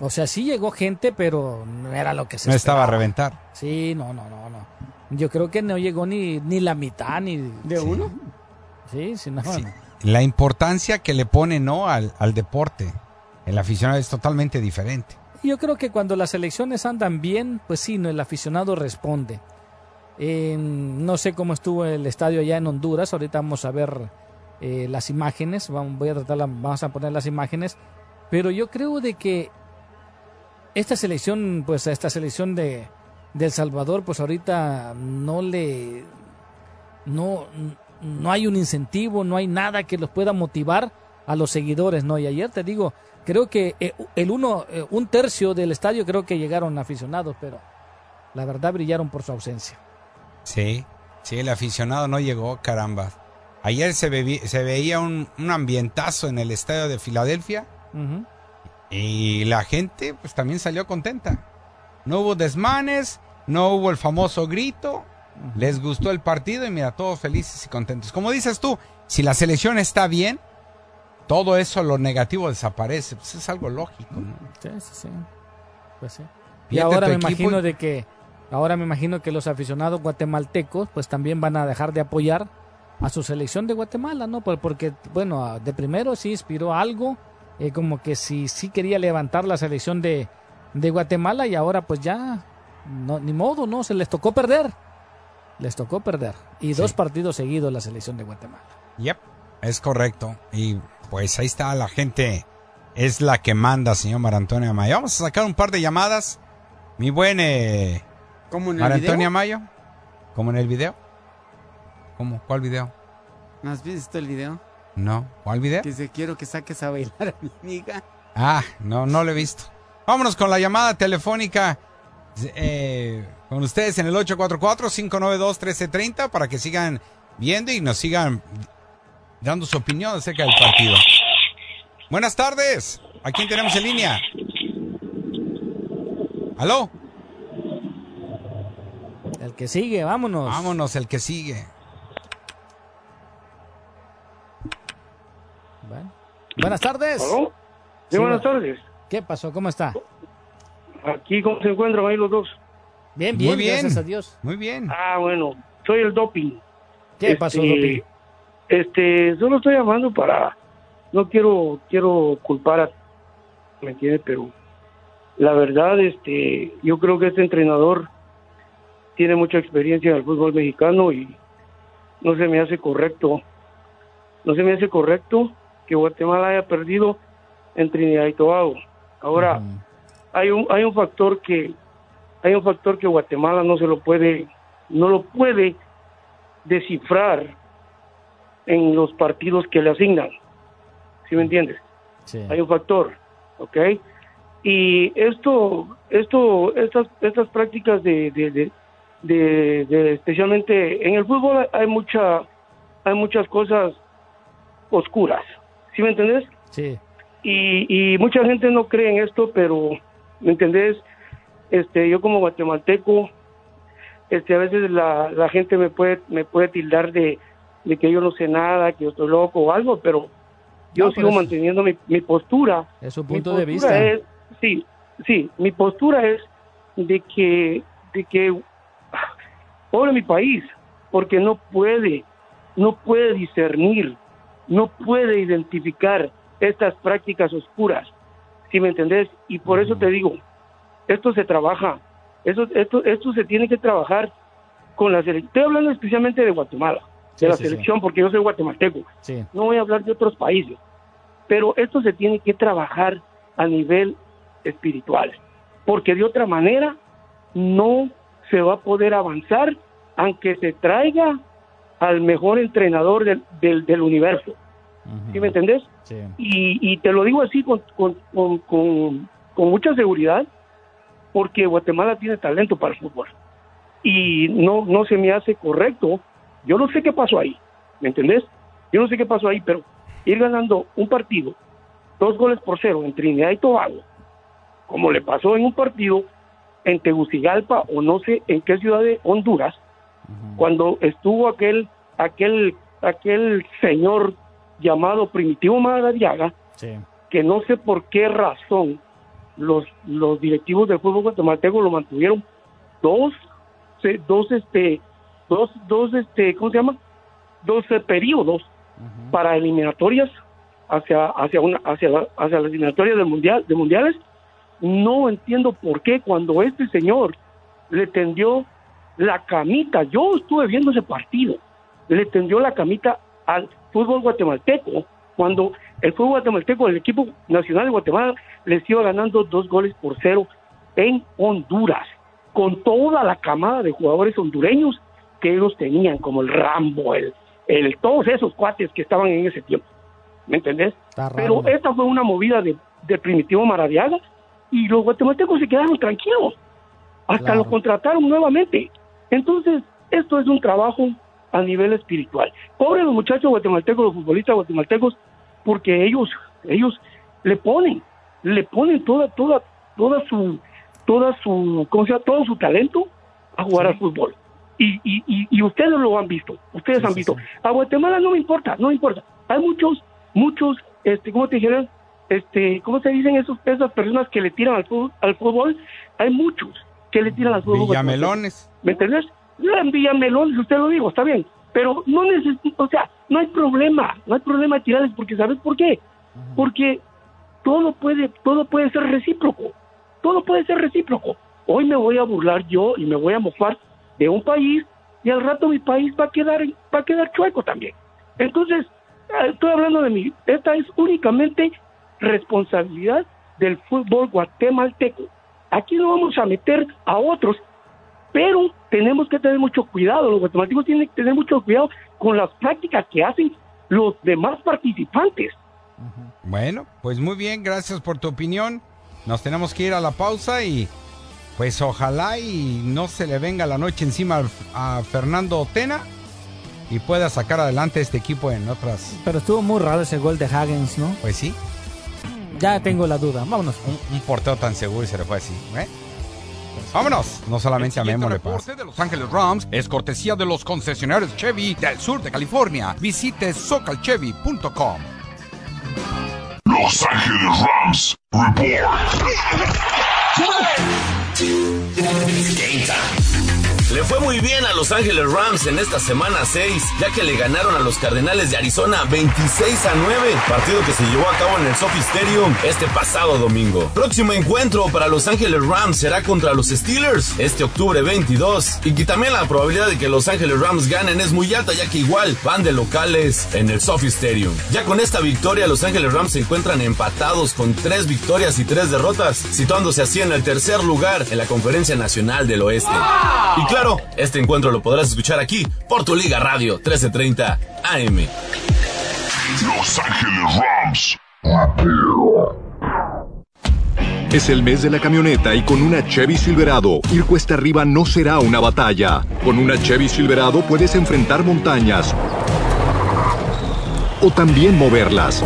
O sea, sí llegó gente, pero no era lo que se No estaba a reventar. Sí, no, no, no, no. Yo creo que no llegó ni, ni la mitad, ni... ¿De uno? Sí, sí, no. no. La importancia que le pone, ¿no? Al, al deporte. El aficionado es totalmente diferente. Yo creo que cuando las elecciones andan bien, pues sí, no, el aficionado responde. Eh, no sé cómo estuvo el estadio allá en Honduras. Ahorita vamos a ver eh, las imágenes. Vamos, voy a tratar, la- vamos a poner las imágenes. Pero yo creo de que esta selección, pues a esta selección de, de El Salvador, pues ahorita no le, no, no hay un incentivo, no hay nada que los pueda motivar a los seguidores, ¿no? Y ayer te digo, creo que eh, el uno, eh, un tercio del estadio creo que llegaron aficionados, pero la verdad brillaron por su ausencia. Sí, sí, el aficionado no llegó, caramba. Ayer se, se veía un, un ambientazo en el estadio de Filadelfia. Y la gente pues también salió contenta. No hubo desmanes, no hubo el famoso grito, les gustó el partido y mira, todos felices y contentos. Como dices tú, si la selección está bien, todo eso, lo negativo desaparece. Pues es algo lógico, ¿no? Sí, sí, sí. Pues sí. Y Fíjate, ahora me imagino de que ahora me imagino que los aficionados guatemaltecos pues también van a dejar de apoyar a su selección de Guatemala, ¿no? Por- Porque bueno, de primero sí inspiró algo, eh, como que sí sí quería levantar la selección de, de Guatemala y ahora pues ya no ni modo, no, se les tocó perder. Les tocó perder y dos partidos seguidos la selección de Guatemala. Yep, es correcto. Y pues ahí está la gente. Es la que manda, señor Mar Antonio Amayo. Vamos a sacar un par de llamadas. Mi buen eh, ¿Cómo en el Mar video? Antonio Amayo. ¿Cómo en el video? ¿Cómo? ¿Cuál video? ¿No has visto el video? No. ¿Cuál video? Que se quiero que saques a bailar a mi amiga. Ah, no, no lo he visto. Vámonos con la llamada telefónica eh, con ustedes en el 844-592-1330 para que sigan viendo y nos sigan dando su opinión acerca del partido. Buenas tardes. ¿A quién tenemos en línea? ¿Aló? El que sigue, vámonos. Vámonos, el que sigue. Buenas tardes. ¿Aló? Sí, buenas bu- tardes. ¿Qué pasó? ¿Cómo está? Aquí, ¿cómo se encuentran ahí los dos? Bien, bien, Muy bien. gracias a Dios. Muy bien. Ah, bueno, soy el doping. ¿Qué pasó, Doping? Este, solo estoy llamando para, no quiero, quiero culpar a, ¿me entiendes? Pero la verdad, este, yo creo que este entrenador tiene mucha experiencia en el fútbol mexicano y no se me hace correcto, no se me hace correcto que Guatemala haya perdido en Trinidad y Tobago. Ahora, hay un, hay un factor que, hay un factor que Guatemala no se lo puede, no lo puede descifrar en los partidos que le asignan. ¿Sí me entiendes? Hay un factor, ¿ok? Y esto, esto, estas, estas prácticas de, de, de, de- de- especialmente en el fútbol hay mucha, hay muchas cosas oscuras. ¿Sí me entendés? Sí. Y, y mucha gente no cree en esto, pero, ¿me entendés? Este, yo como guatemalteco, este, a veces la, la gente me puede, me puede tildar de, de que yo no sé nada, que yo estoy loco o algo, pero yo No, sigo pero manteniendo mi, mi postura. Es su Mi punto de vista. es- sí, sí, mi postura es de que, de que, pobre mi país, porque no puede, no puede discernir, no puede identificar estas prácticas oscuras, ¿sí me entendés? Y por eso te digo, esto se trabaja, eso, esto, esto se tiene que trabajar con la selección. Estoy hablando especialmente de Guatemala, Sí, de la sí, sí. selección, porque yo soy guatemalteco Sí. no voy a hablar de otros países, pero esto se tiene que trabajar a nivel espiritual, porque de otra manera no se va a poder avanzar aunque se traiga al mejor entrenador del, del, del universo. ¿Sí me entendés? Sí. Y, y te lo digo así con, con, con, con- con mucha seguridad, porque Guatemala tiene talento para el fútbol. Y no, no se me hace correcto. Yo no sé qué pasó ahí, ¿me entendés? Yo no sé qué pasó ahí, pero ir ganando un partido, dos goles por cero en Trinidad y Tobago, como le pasó en un partido en Tegucigalpa o no sé en qué ciudad de Honduras, cuando estuvo aquel, aquel, aquel señor llamado Primitivo Madariaga, Sí. que no sé por qué razón los, los directivos del fútbol guatemalteco lo mantuvieron dos, dos, este, dos, dos, este, ¿cómo se llama? Dos eh, periodos para eliminatorias hacia, hacia una, hacia, la- hacia las eliminatorias del mundial, de mundiales. No entiendo por qué cuando este señor le tendió la camita, yo estuve viendo ese partido, le tendió la camita al fútbol guatemalteco, cuando el fútbol guatemalteco, el equipo nacional de Guatemala, les iba ganando dos goles por cero en Honduras, con toda la camada de jugadores hondureños que ellos tenían, como el Rambo, el, el todos esos cuates que estaban en ese tiempo. ¿Me entendés? Pero esta fue una movida de, de Primitivo Maradiaga y los guatemaltecos se quedaron tranquilos. Hasta Claro. lo contrataron nuevamente. Entonces, esto es un trabajo a nivel espiritual. Pobres los muchachos guatemaltecos, los futbolistas guatemaltecos, porque ellos, ellos le ponen, le ponen toda, toda, toda su, toda su, ¿cómo se llama? Todo su talento a jugar al fútbol. Y, y, y, y ustedes lo han visto, ustedes han visto. A Guatemala no me importa, no me importa. Hay muchos, muchos, este, ¿cómo te dijeron? Este, ¿cómo se dicen esos, esas personas que le tiran al fútbol, al fútbol? Hay muchos que le tiran al fútbol. Villamelones. ¿Me entendés? No, En Villamelones, usted lo digo, está bien. Pero no necesito, o sea, no hay problema, no hay problema de tirarles, porque ¿sabes por qué? Porque todo puede, todo puede ser recíproco, todo puede ser recíproco. Hoy me voy a burlar yo y me voy a mofar de un país y al rato mi país va a quedar, va a quedar chueco también. Entonces, eh, estoy hablando de mí. Esta es únicamente responsabilidad del fútbol guatemalteco. Aquí no vamos a meter a otros, pero tenemos que tener mucho cuidado. Los guatemaltecos tienen que tener mucho cuidado con las prácticas que hacen los demás participantes. Bueno, pues muy bien, gracias por tu opinión. Nos tenemos que ir a la pausa y pues ojalá y no se le venga la noche encima a Fernando Tena y pueda sacar adelante este equipo en otras. Pero estuvo muy raro ese gol de Hagens, ¿no? Pues sí. Ya tengo la duda. Vámonos. Un, un porteo tan seguro y se le fue así. ¿eh? Vámonos. No solamente a Memo le pasa. de Los Ángeles Rams es cortesía de los concesionarios Chevy del sur de California. Visite socalchevy.com. Los Ángeles Rams Le fue muy bien a Los Ángeles Rams en esta semana 6, ya que le ganaron a los Cardenales de Arizona 26 a 9, partido que se llevó a cabo en el Sophie Stadium este pasado domingo. Próximo encuentro para Los Ángeles Rams será contra los Steelers este octubre 22, y que también la probabilidad de que Los Ángeles Rams ganen es muy alta, ya que igual van de locales en el Sophie Stadium. Ya con esta victoria, Los Ángeles Rams se encuentran empatados con 3 victorias y 3 derrotas, situándose así en el tercer lugar en la Conferencia Nacional del Oeste. Claro, este encuentro lo podrás escuchar aquí por tu Liga Radio 1330 AM. Los Ángeles Rams. Es el mes de la camioneta y con una Chevy Silverado, ir cuesta arriba no será una batalla. Con una Chevy Silverado puedes enfrentar montañas o también moverlas.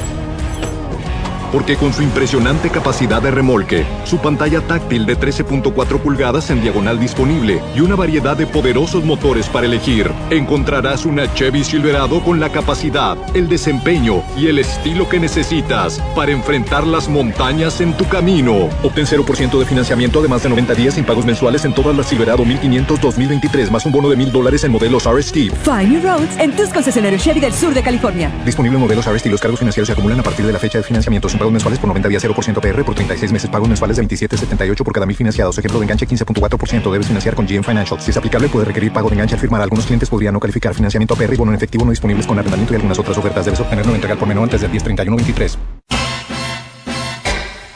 Porque con su impresionante capacidad de remolque, su pantalla táctil de 13.4 pulgadas en diagonal disponible y una variedad de poderosos motores para elegir, encontrarás una Chevy Silverado con la capacidad, el desempeño y el estilo que necesitas para enfrentar las montañas en tu camino. Obtén 0% de financiamiento de más de 90 días sin pagos mensuales en todas las Silverado 1500 2023 más un bono de 1000 dólares en modelos RST. Find New Roads en tus concesionarios Chevy del sur de California. Disponible en modelos RST. Los cargos financieros se acumulan a partir de la fecha de financiamiento sin pagos mensuales por 90 días 0% PR por 36 meses. Pagos mensuales de 27.78 por cada mil financiados. Ejemplo de enganche 15.4%. Debes financiar con GM Financial. Si es aplicable, puede requerir pago de enganche al firmar. Algunos clientes podrían no calificar financiamiento PR y bono en efectivo no disponibles con arrendamiento y algunas otras ofertas. Debes obtenerlo en entrega por menor antes del 1031-23.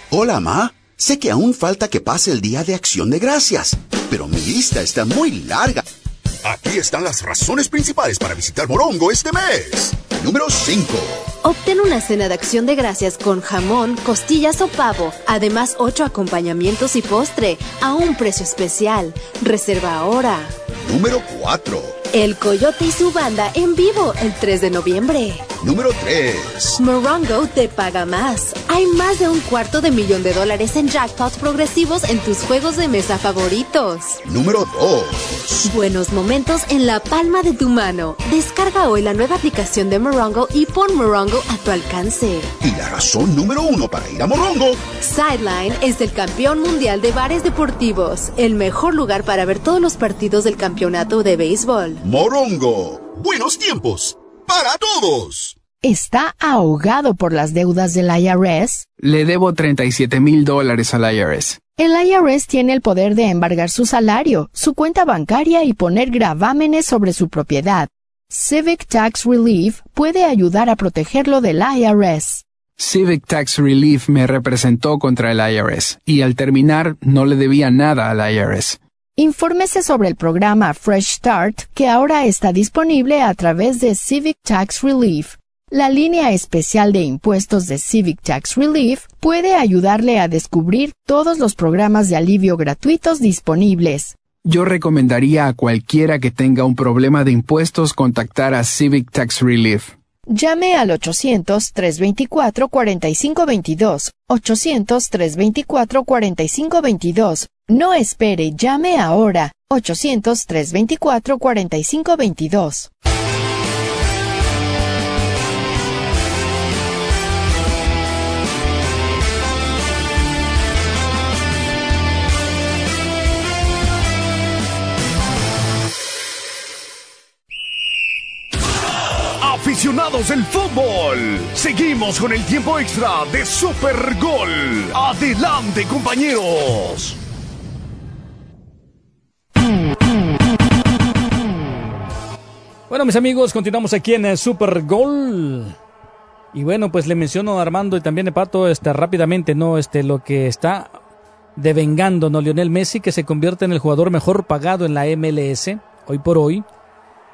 Hola, Ma. Sé que aún falta que pase el Día de Acción de Gracias, pero mi lista está muy larga. Aquí están las razones principales para visitar Morongo este mes. Número 5. Obtén una cena de acción de gracias con jamón, costillas o pavo. Además, ocho acompañamientos y postre a un precio especial. Reserva ahora. Número 4. El Coyote y su banda en vivo el 3 de noviembre. Número 3. Morongo te paga más. Hay más de un cuarto de millón de dólares en jackpots progresivos en tus juegos de mesa favoritos. Número 2. Buenos momentos en la palma de tu mano. Descarga hoy la nueva aplicación de Morongo y pon Morongo a tu alcance. Y la razón número 1 para ir a Morongo. Sideline es el campeón mundial de bares deportivos. El mejor lugar para ver todos los partidos del campeonato de béisbol. Morongo. Buenos tiempos. Para todos. ¿Está ahogado por las deudas del IRS? Le debo 37 mil dólares al IRS. El IRS tiene el poder de embargar su salario, su cuenta bancaria y poner gravámenes sobre su propiedad. Civic Tax Relief puede ayudar a protegerlo del IRS. Civic Tax Relief me representó contra el IRS y al terminar no le debía nada al IRS. Infórmese sobre el programa Fresh Start que ahora está disponible a través de Civic Tax Relief. La línea especial de impuestos de Civic Tax Relief puede ayudarle a descubrir todos los programas de alivio gratuitos disponibles. Yo recomendaría a cualquiera que tenga un problema de impuestos contactar a Civic Tax Relief. Llame al 800-324-4522. 800-324-4522. No espere, llame ahora. 800-324-4522. Aficionados del fútbol, seguimos con el tiempo extra de Super Gol. Adelante, compañeros. Bueno, mis amigos, continuamos aquí en el Super Gol. Y bueno, pues le menciono a Armando y también a Pato este, rápidamente, ¿no? Este, lo que está devengando, ¿no? Lionel Messi, que se convierte en el jugador mejor pagado en la MLS, hoy por hoy.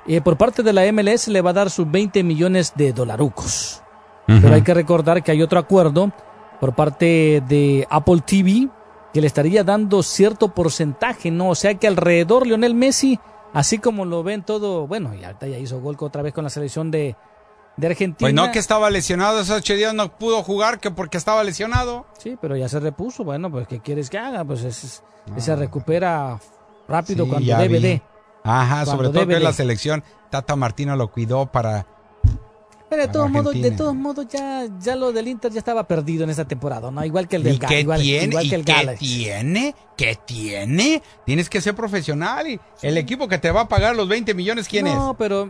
Eh, por parte de la MLS le va a dar sus 20 millones de dolarucos. Pero hay que recordar que hay otro acuerdo por parte de Apple TV que le estaría dando cierto porcentaje, ¿no? O sea que alrededor Lionel Messi, así como lo ven todo, bueno, y ahorita ya hizo gol otra vez con la selección de, de Argentina. Pues no que estaba lesionado, esos ocho días no pudo jugar que porque estaba lesionado. Sí, pero ya se repuso. Bueno, pues ¿qué quieres que haga? Pues es- es- se recupera rápido Sí, cuando debe de. Ajá, Cuando sobre todo debe que la selección, Tata Martino lo cuidó para... Pero de todos modos, de todos modos ya, ya lo del Inter ya estaba perdido en esta temporada, ¿no? Igual que el ¿Y del Ga- qué igual, tiene? igual ¿Y que el qué tiene? ¿Qué tiene? Tienes que ser profesional y el equipo que te va a pagar los 20 millones, ¿quién no, es? pero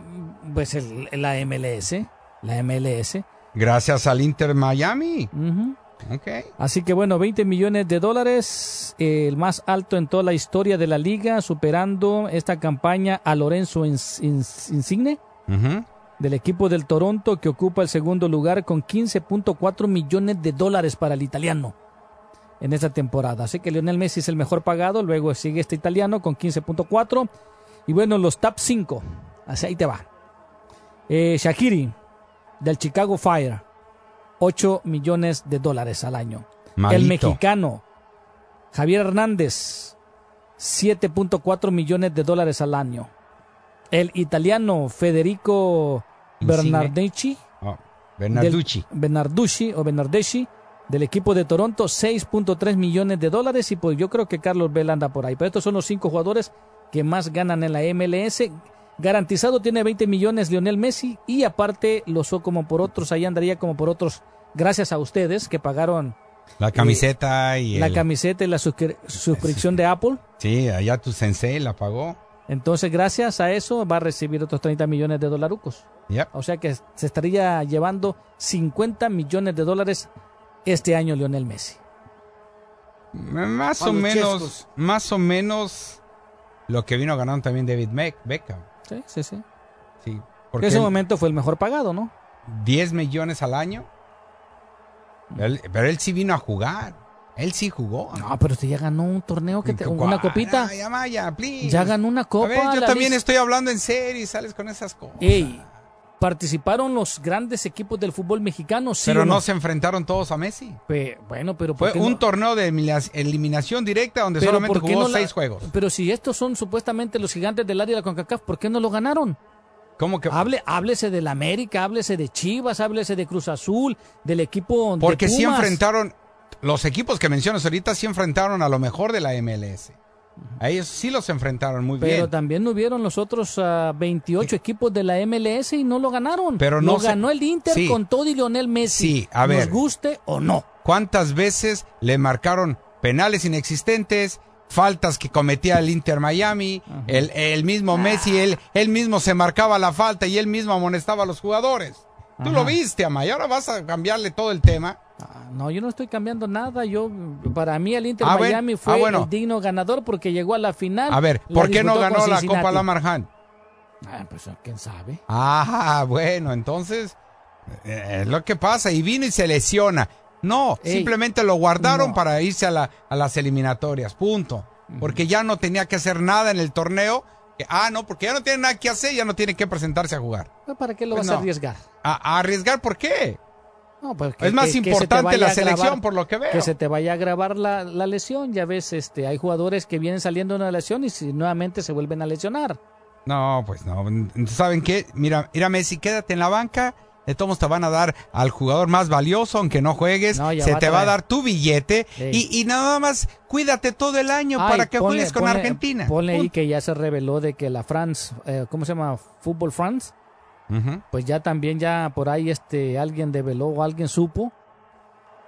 pues el- la MLS, la MLS. Gracias al Inter Miami. Ok. Así que bueno, 20 millones de dólares, el más alto en toda la historia de la liga, superando esta campaña a Lorenzo Ins- Ins- Insigne Ujú. Del equipo del Toronto que ocupa el segundo lugar con 15.4 millones de dólares para el italiano en esta temporada. Así que Lionel Messi es el mejor pagado, luego sigue este italiano con 15.4 y bueno, los top 5, así ahí te va. Eh, Shakiri del Chicago Fire, 8 millones de dólares al año. El mexicano Javier Hernández, 7.4 millones de dólares al año. El italiano Federico. Bernardeschi, Oh. Bernarducci. del- Bernarducci o Bernardeschi del equipo de Toronto, 6.3 millones de dólares y pues yo creo que Carlos Vela anda por ahí. Pero estos son los cinco jugadores que más ganan en la MLS. Garantizado tiene 20 millones Lionel Messi y aparte los o como por otros, ahí andaría como por otros, gracias a ustedes que pagaron La camiseta y la el- camiseta y la suscri- suscripción de Apple. Sí, allá tu sensei la pagó. Entonces, gracias a eso, va a recibir otros 30 millones de dolarucos. Yep. O sea que se estaría llevando 50 millones de dólares este año Lionel Messi. Más o menos, chescos. más o menos lo que vino ganando también David Beck- Beckham. Sí, sí, sí. Sí, Que porque en ese momento fue el mejor pagado, ¿no? 10 millones al año. Él- pero él sí vino a jugar. Él sí jugó. No, pero usted ya ganó un torneo, que te- una copita. Ya, Maya, please. Ya ganó una copa. A ver, yo también estoy hablando en serio y sales con esas cosas. Ey, participaron los grandes equipos del fútbol mexicano, sí pero no? no se enfrentaron todos a Messi. Pe- bueno, pero ¿por Fue qué un no? torneo de elimina- eliminación directa donde Pero solamente ¿por qué jugó no la- seis juegos. Pero si estos son supuestamente los gigantes del área de la CONCACAF, ¿por qué no lo ganaron? ¿Cómo que? Hable, háblese del América, háblese de Chivas, háblese de Cruz Azul, del equipo de Porque sí Pumas. enfrentaron, los equipos que mencionas ahorita sí enfrentaron a lo mejor de la MLS. A ellos sí los enfrentaron muy Pero bien. también no hubieron los otros ah, 28 equipos de la MLS y no lo ganaron. Pero no lo se- ganó el Inter Sí. con todo y Lionel Messi. Sí, a ver. Nos guste o no. ¿Cuántas veces le marcaron penales inexistentes, faltas que cometía el Inter Miami, el, el mismo Ah. Messi, él, él mismo se marcaba la falta y él mismo amonestaba a los jugadores? Tú Ajá. lo viste, Ama, y ahora vas a cambiarle todo el tema. Ah, No, yo no estoy cambiando nada. Yo, para mí, el Inter Ah. Miami Ah, fue bueno. el digno ganador porque llegó a la final. A ver, ¿por qué no ganó la. Copa Lamarhan? Ah, pues quién sabe. Ah, bueno, entonces eh, es lo que pasa. Y vino y se lesiona. No, Ey, simplemente lo guardaron no. para irse a, la- a las eliminatorias, punto. Porque ya no tenía que hacer nada en el torneo. Ah, no, porque ya no tiene nada que hacer, ya no tiene que presentarse a jugar. Pues, ¿Para qué lo Pues vas a arriesgar? ¿A, a arriesgar por qué? No, pues Es más importante la grabar- selección, por lo que veo. Que se te vaya a grabar la, la lesión. Ya ves, este, hay jugadores que vienen saliendo de una lesión y si, nuevamente se vuelven a lesionar. No, pues no. ¿Saben qué? Mira, mira Messi, quédate en la banca. De todos te van a dar al jugador más valioso, aunque no juegues. No, se va te va a dar tu billete. Y, y nada más cuídate todo el año Ay, para que ponle- juegues con ponle- Argentina. Ponle ahí que ya se reveló de que la France, eh, ¿cómo se llama? Fútbol France. Ujú. Pues ya también ya por ahí este alguien develó o alguien supo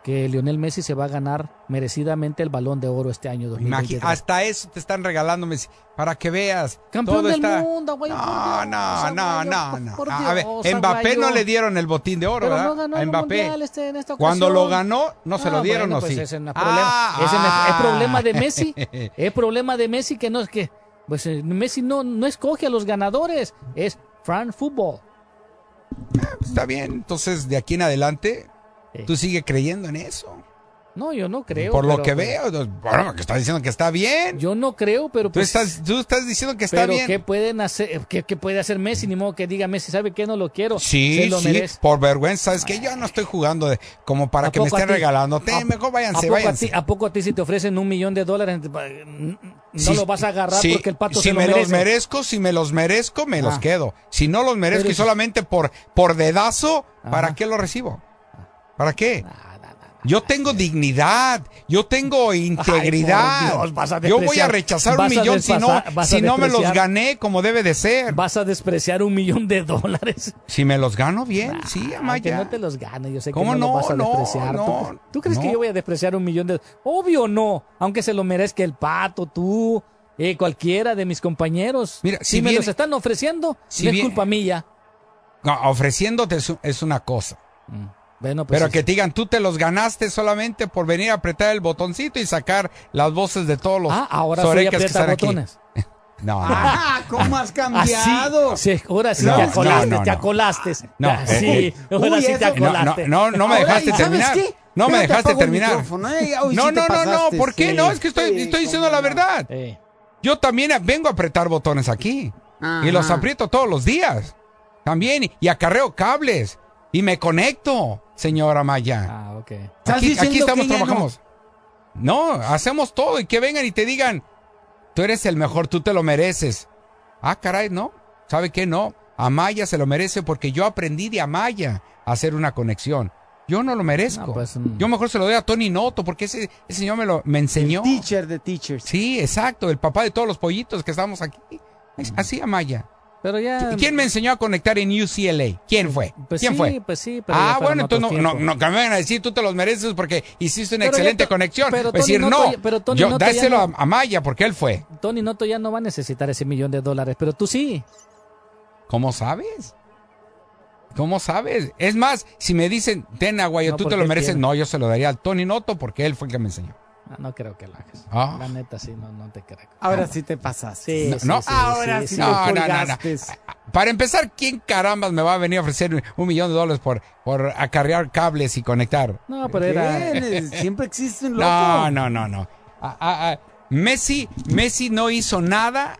que Lionel Messi se va a ganar merecidamente el balón de oro este año Imagi- 2023. hasta eso te están regalando Messi, para que veas. Campeón todo del está... mundo, güey. No, no, no, no, por- no. A ver, Mbappé no le dieron el botín de oro, Pero ¿verdad? no ganó a Mbappé. este- en esta Cuando lo ganó, no se Ah, lo dieron, bueno, ¿o pues sí? ese no es problema. Ah, Ese no es- problema de ah. Messi. (laughs) Es problema de Messi que no es que. Pues eh, Messi no, no escoge a los ganadores. Es Fran Fútbol. Está bien, entonces de aquí en adelante, tú sigue creyendo en eso. No, yo no creo. Por lo pero- que veo, bueno, que estás diciendo que está bien. Yo no creo, pero Tú pues. estás, tú estás diciendo que está pero bien. ¿qué pueden hacer? ¿Qué, qué puede hacer Messi? Ni modo que diga Messi, ¿sabe qué? No lo quiero. Sí, lo sí, merece. por vergüenza. Es que yo no estoy jugando de, como para ¿A que me a estén regalando. a- Te- mejor ¿A váyanse, a váyanse. ti, ¿A poco a ti si te ofrecen un millón de dólares? No Si- lo vas a agarrar si- porque el pato si se lo me merece. los merezco, si me los merezco, me los Ah. quedo. Si no los merezco Pero y solamente por, por dedazo, ¿para qué lo recibo? ¿Para qué? Yo tengo dignidad, yo tengo integridad. Ay, Dios, vas a yo voy a rechazar un millón si no, si no me los gané como debe de ser. Vas a despreciar un millón de dólares. Si me los gano bien, sí, Aunque Amaya. no te los gane, yo sé que ¿Cómo no, no? los vas a No, despreciar. ¿Tú- no, ¿Tú, crees que no. yo voy a despreciar un millón de Obvio no, aunque se lo merezca el pato, tú, eh, cualquiera de mis compañeros. Mira, si, si me los están ofreciendo, si no es culpa mía. No, ofreciéndote es, es una cosa. Bueno, pues Pero es- que te digan, tú te los ganaste solamente por venir a apretar el botoncito y sacar las voces de todos los Ah, ahora soy que están aquí. botones. (laughs) No, no. Ah, ¿cómo has cambiado? Así, sí, ahora sí No, te acolaste, no, no, te acolaste. No, Ah, eh, sí, eh. ahora Uy, sí te eso- No, no, acolaste. no, no me Ahora, dejaste ¿y sabes terminar. qué? No me dejaste terminar. eh, No, sí no, no, no. ¿Por qué? sí. No, es que estoy, Sí, estoy diciendo la verdad. Eh, Yo también vengo a apretar botones aquí. Ajá. Y los aprieto todos los días. También. Y acarreo cables. Y me conecto, señora Maya. Ah, ok. ¿Estás Aquí, estamos, no? trabajamos. No, hacemos todo y que vengan y te digan, tú eres el mejor, tú te lo mereces. Ah, caray, no. ¿Sabe qué? No. Amaya se lo merece porque yo aprendí de Amaya a hacer una conexión. Yo no lo merezco. No, pues, mm. Yo mejor se lo doy a Tony Noto porque ese, ese señor me lo me enseñó. Teacher de teachers. Sí, exacto, el papá de todos los pollitos que estamos aquí. Es Así Amaya. Pero ya. ¿Quién me enseñó a conectar en UCLA? ¿Quién fue? Pues ¿Quién sí, fue? pues sí, pero ya ah, bueno, entonces otros no, no, no, me vengan a decir tú te los mereces porque hiciste una Pero excelente conexión. pero Tony decir, Noto no, pero Tony yo, Noto dáselo no- a, Maya porque él fue. Tony Noto ya no va a necesitar ese millón de dólares, pero tú sí. ¿Cómo sabes? ¿Cómo sabes? Es más, si me dicen, ten Aguayo, No, tú te lo mereces, no, yo se lo daría al Tony Noto porque él fue el que me enseñó. Ah, no creo que lo hagas. Ah. La neta, sí, no, no te creo. Ahora sí te pasaste. Sí, No, sí, no. sí, Ahora sí, sí, sí. me No, no, no. Para empezar, ¿quién carambas me va a venir a ofrecer un millón de dólares por, por acarrear cables y conectar? No, pero era. (laughs) Siempre existe un loco. No, no, no, no. Ah, ah, ah. Messi, Messi no hizo nada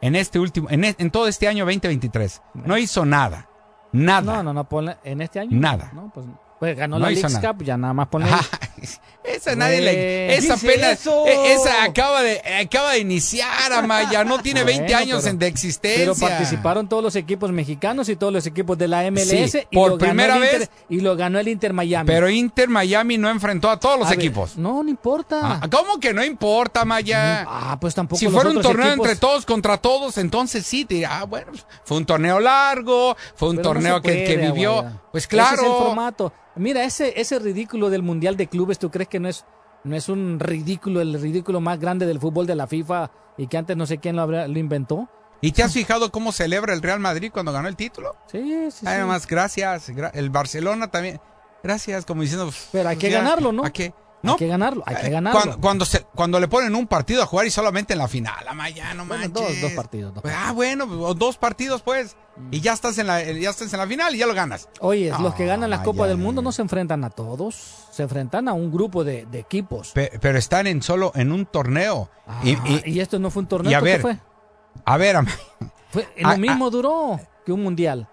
en este último, en, e- en todo este año 2023. No hizo nada. Nada. No, no, no, ponle. ¿En este año? Nada. No, pues, pues ganó No la nada. Cup, ya nada más ponle. (laughs) Esa nadie le. Esa eso. eh, Esa acaba de, acaba de iniciar, (laughs) Amaya. No tiene 20 Bueno, años pero- en- de existencia. Pero participaron todos los equipos mexicanos y todos los equipos de la MLS. Sí, y por lo ganó primera el Inter- vez. Y lo ganó el Inter Miami. Pero Inter Miami no enfrentó a todos los A ver, equipos. No, no importa. Ah, ¿Cómo que no importa, Maya? Ah, pues tampoco Si los fuera un torneo equipos- entre todos contra todos, entonces sí, te dirá, ah, bueno, pues, fue un torneo largo, fue un Pero no torneo que, que vivió. Pues Ese es el claro. formato. Mira, ese, ese ridículo del Mundial de Clubes, ¿tú crees que no es, no es un ridículo, el ridículo más grande del fútbol de la FIFA y que antes no sé quién lo, lo inventó? ¿Y te has fijado cómo celebra el Real Madrid cuando ganó el título? Sí, sí, nomás, gracias. gra- el Barcelona también. Gracias, como diciendo. pues, Pero hay que ya, ganarlo, ¿no? ¿A qué? Hay No, que ganarlo, hay que eh, ganarlo. Cuando, cuando, se- cuando le ponen un partido a jugar y solamente en la final, Amaya, no Bueno, manches. dos, dos partidos. dos Ah, bueno, dos partidos, pues. Y ya estás en la, ya estás en la final y ya lo ganas. Oye, los que ganan la Copa ya, del ya, Mundo no se enfrentan a todos, se enfrentan a un grupo de, de equipos. Pe- pero están en solo en un torneo. y, Ah, y- y esto no fue un torneo, y a ¿esto qué ver, fue? a ver, Fue- ah, lo mismo duró que un mundial.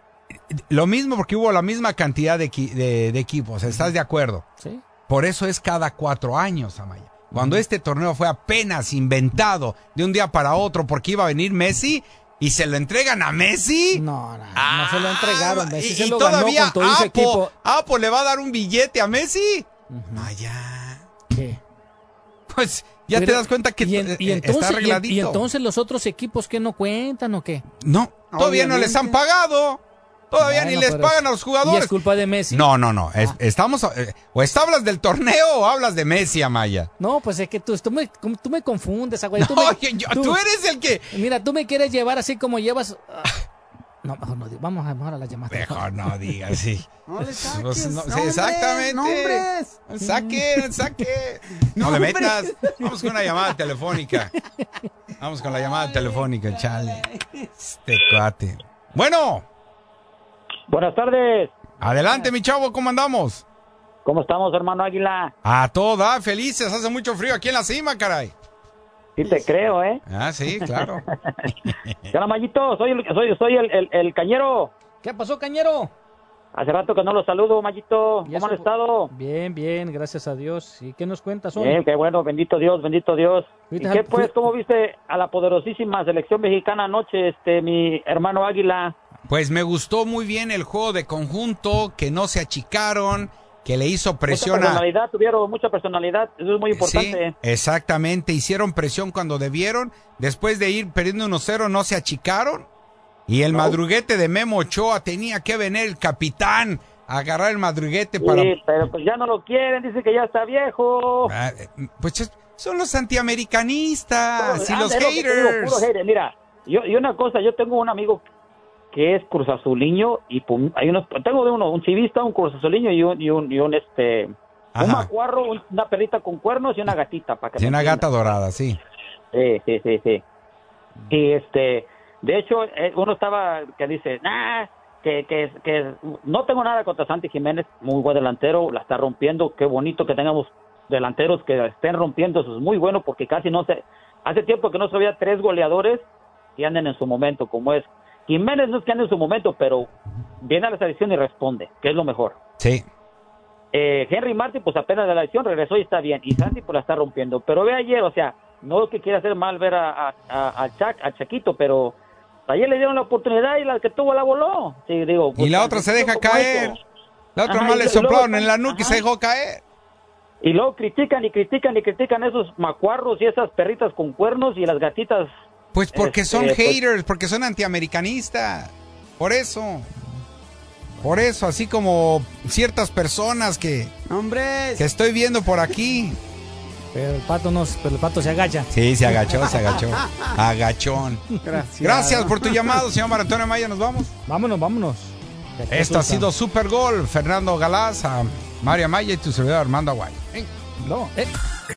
lo mismo porque hubo la misma cantidad de, equi- de- de equipos. ¿Estás de acuerdo? Sí. Por eso es cada cuatro años, Amaya. Cuando este torneo fue apenas inventado de un día para otro porque iba a venir Messi y se lo entregan a Messi. No, no, no se lo entregaron. Messi y, se y lo ganó todavía con todo Apo, equipo. Apo le va a dar un billete a Messi. Vaya. ¿Qué? Pues ya te das cuenta que y, en- eh, y entonces, está arregladito. y entonces los otros equipos que no cuentan o qué? No, todavía no les han pagado. Todavía ni les pagan a los Y jugadores. es culpa de Messi. No, no, no. es- estamos. eh, o está hablas del torneo o hablas de Messi, Amaya. No, pues es que tú, tú, me, tú me confundes, güey. Tú, No, me- (laughs) yo- yo- tú eres el que. Mira, tú me quieres llevar así como llevas. ah, No, mejor no. digo. Vamos a, mejor a la llamada. Mejor no digas, sí. No le saques Pues no, nombres, exactamente. nombres. Saque, saque. No le metas. Vamos con una llamada telefónica. Vamos con la llamada telefónica, chale. Este cuate. Bueno, Buenas tardes. adelante, mi chavo, ¿cómo andamos? ¿Cómo estamos, hermano Águila? A toda, felices, hace mucho frío aquí en la cima, caray. Sí te creo, ¿eh? Ah, sí, claro. ¿Qué onda, Mayito? Soy el, soy, soy el, el, el cañero. ¿Qué pasó, cañero? Hace rato que no los saludo, Mayito. ¿Y ¿Cómo han estado? Bien, bien, gracias a Dios. ¿Y qué nos cuentas hoy? Bien, qué bueno, bendito Dios, bendito Dios. ¿Y qué pues, cómo viste a la poderosísima selección mexicana anoche, este, mi hermano Águila? Pues me gustó muy bien el juego de conjunto, que no se achicaron, que le hizo Mucha presión a... personalidad, tuvieron mucha personalidad, eso es muy Sí, importante. exactamente, hicieron presión cuando debieron, después de ir perdiendo 1-0 no se achicaron y el madruguete de Memo Ochoa tenía que venir el capitán a agarrar el madruguete para... Sí, pero pues ya no lo quieren, dice que ya está viejo. Ah, eh, pues es- son los antiamericanistas y los lo digo, haters. puro hater. Mira, yo, y una cosa, yo tengo un amigo que es Cruz Azuliño y pum- hay unos, tengo de uno, un chivista, un Cruz Azuliño y un, y un, y un, este, un Ajá. macuarro, un- una perrita con cuernos y una gatita para que Sí, una gata dorada, sí. Sí, sí, sí, sí. Y este, de hecho, eh, uno estaba que dice, nah, que, que, que no tengo nada contra Santi Jiménez, muy buen delantero, la está rompiendo, qué bonito que tengamos delanteros que estén rompiendo, eso es muy bueno porque casi no se, hace tiempo que no se había tres goleadores que anden en su momento, como es Jiménez no es que ande en su momento, pero viene a la selección y responde, que es lo mejor. Sí. Eh, Henry Martin, pues apenas de la lesión regresó y está bien. Y Santi, pues la está rompiendo. Pero ve ayer, o sea, no es que quiera hacer mal ver a, a, a, a Chac- a Chaquito, pero Ayer le dieron la oportunidad y la que tuvo la voló. Sí, digo, Y pues, la otra se deja caer. eso. La otra y le soplaron en la nuca y se dejó caer. Y luego critican y critican y critican esos macuarros y esas perritas con cuernos y las gatitas. Pues porque Este, son pues- haters, porque son antiamericanistas. Por eso. Por eso, así como ciertas personas que, Hombre. que estoy viendo por aquí. Pero el pato no, pero el pato se agacha. Sí, se agachó, se agachó. Agachón. Gracias. Gracias por tu llamado, señor Mario Antonio Maya. Nos vamos. Vámonos, vámonos. Esto ha sido Super Gol. Fernando Galás, a María Maya y tu servidor Armando Aguay. No, eh.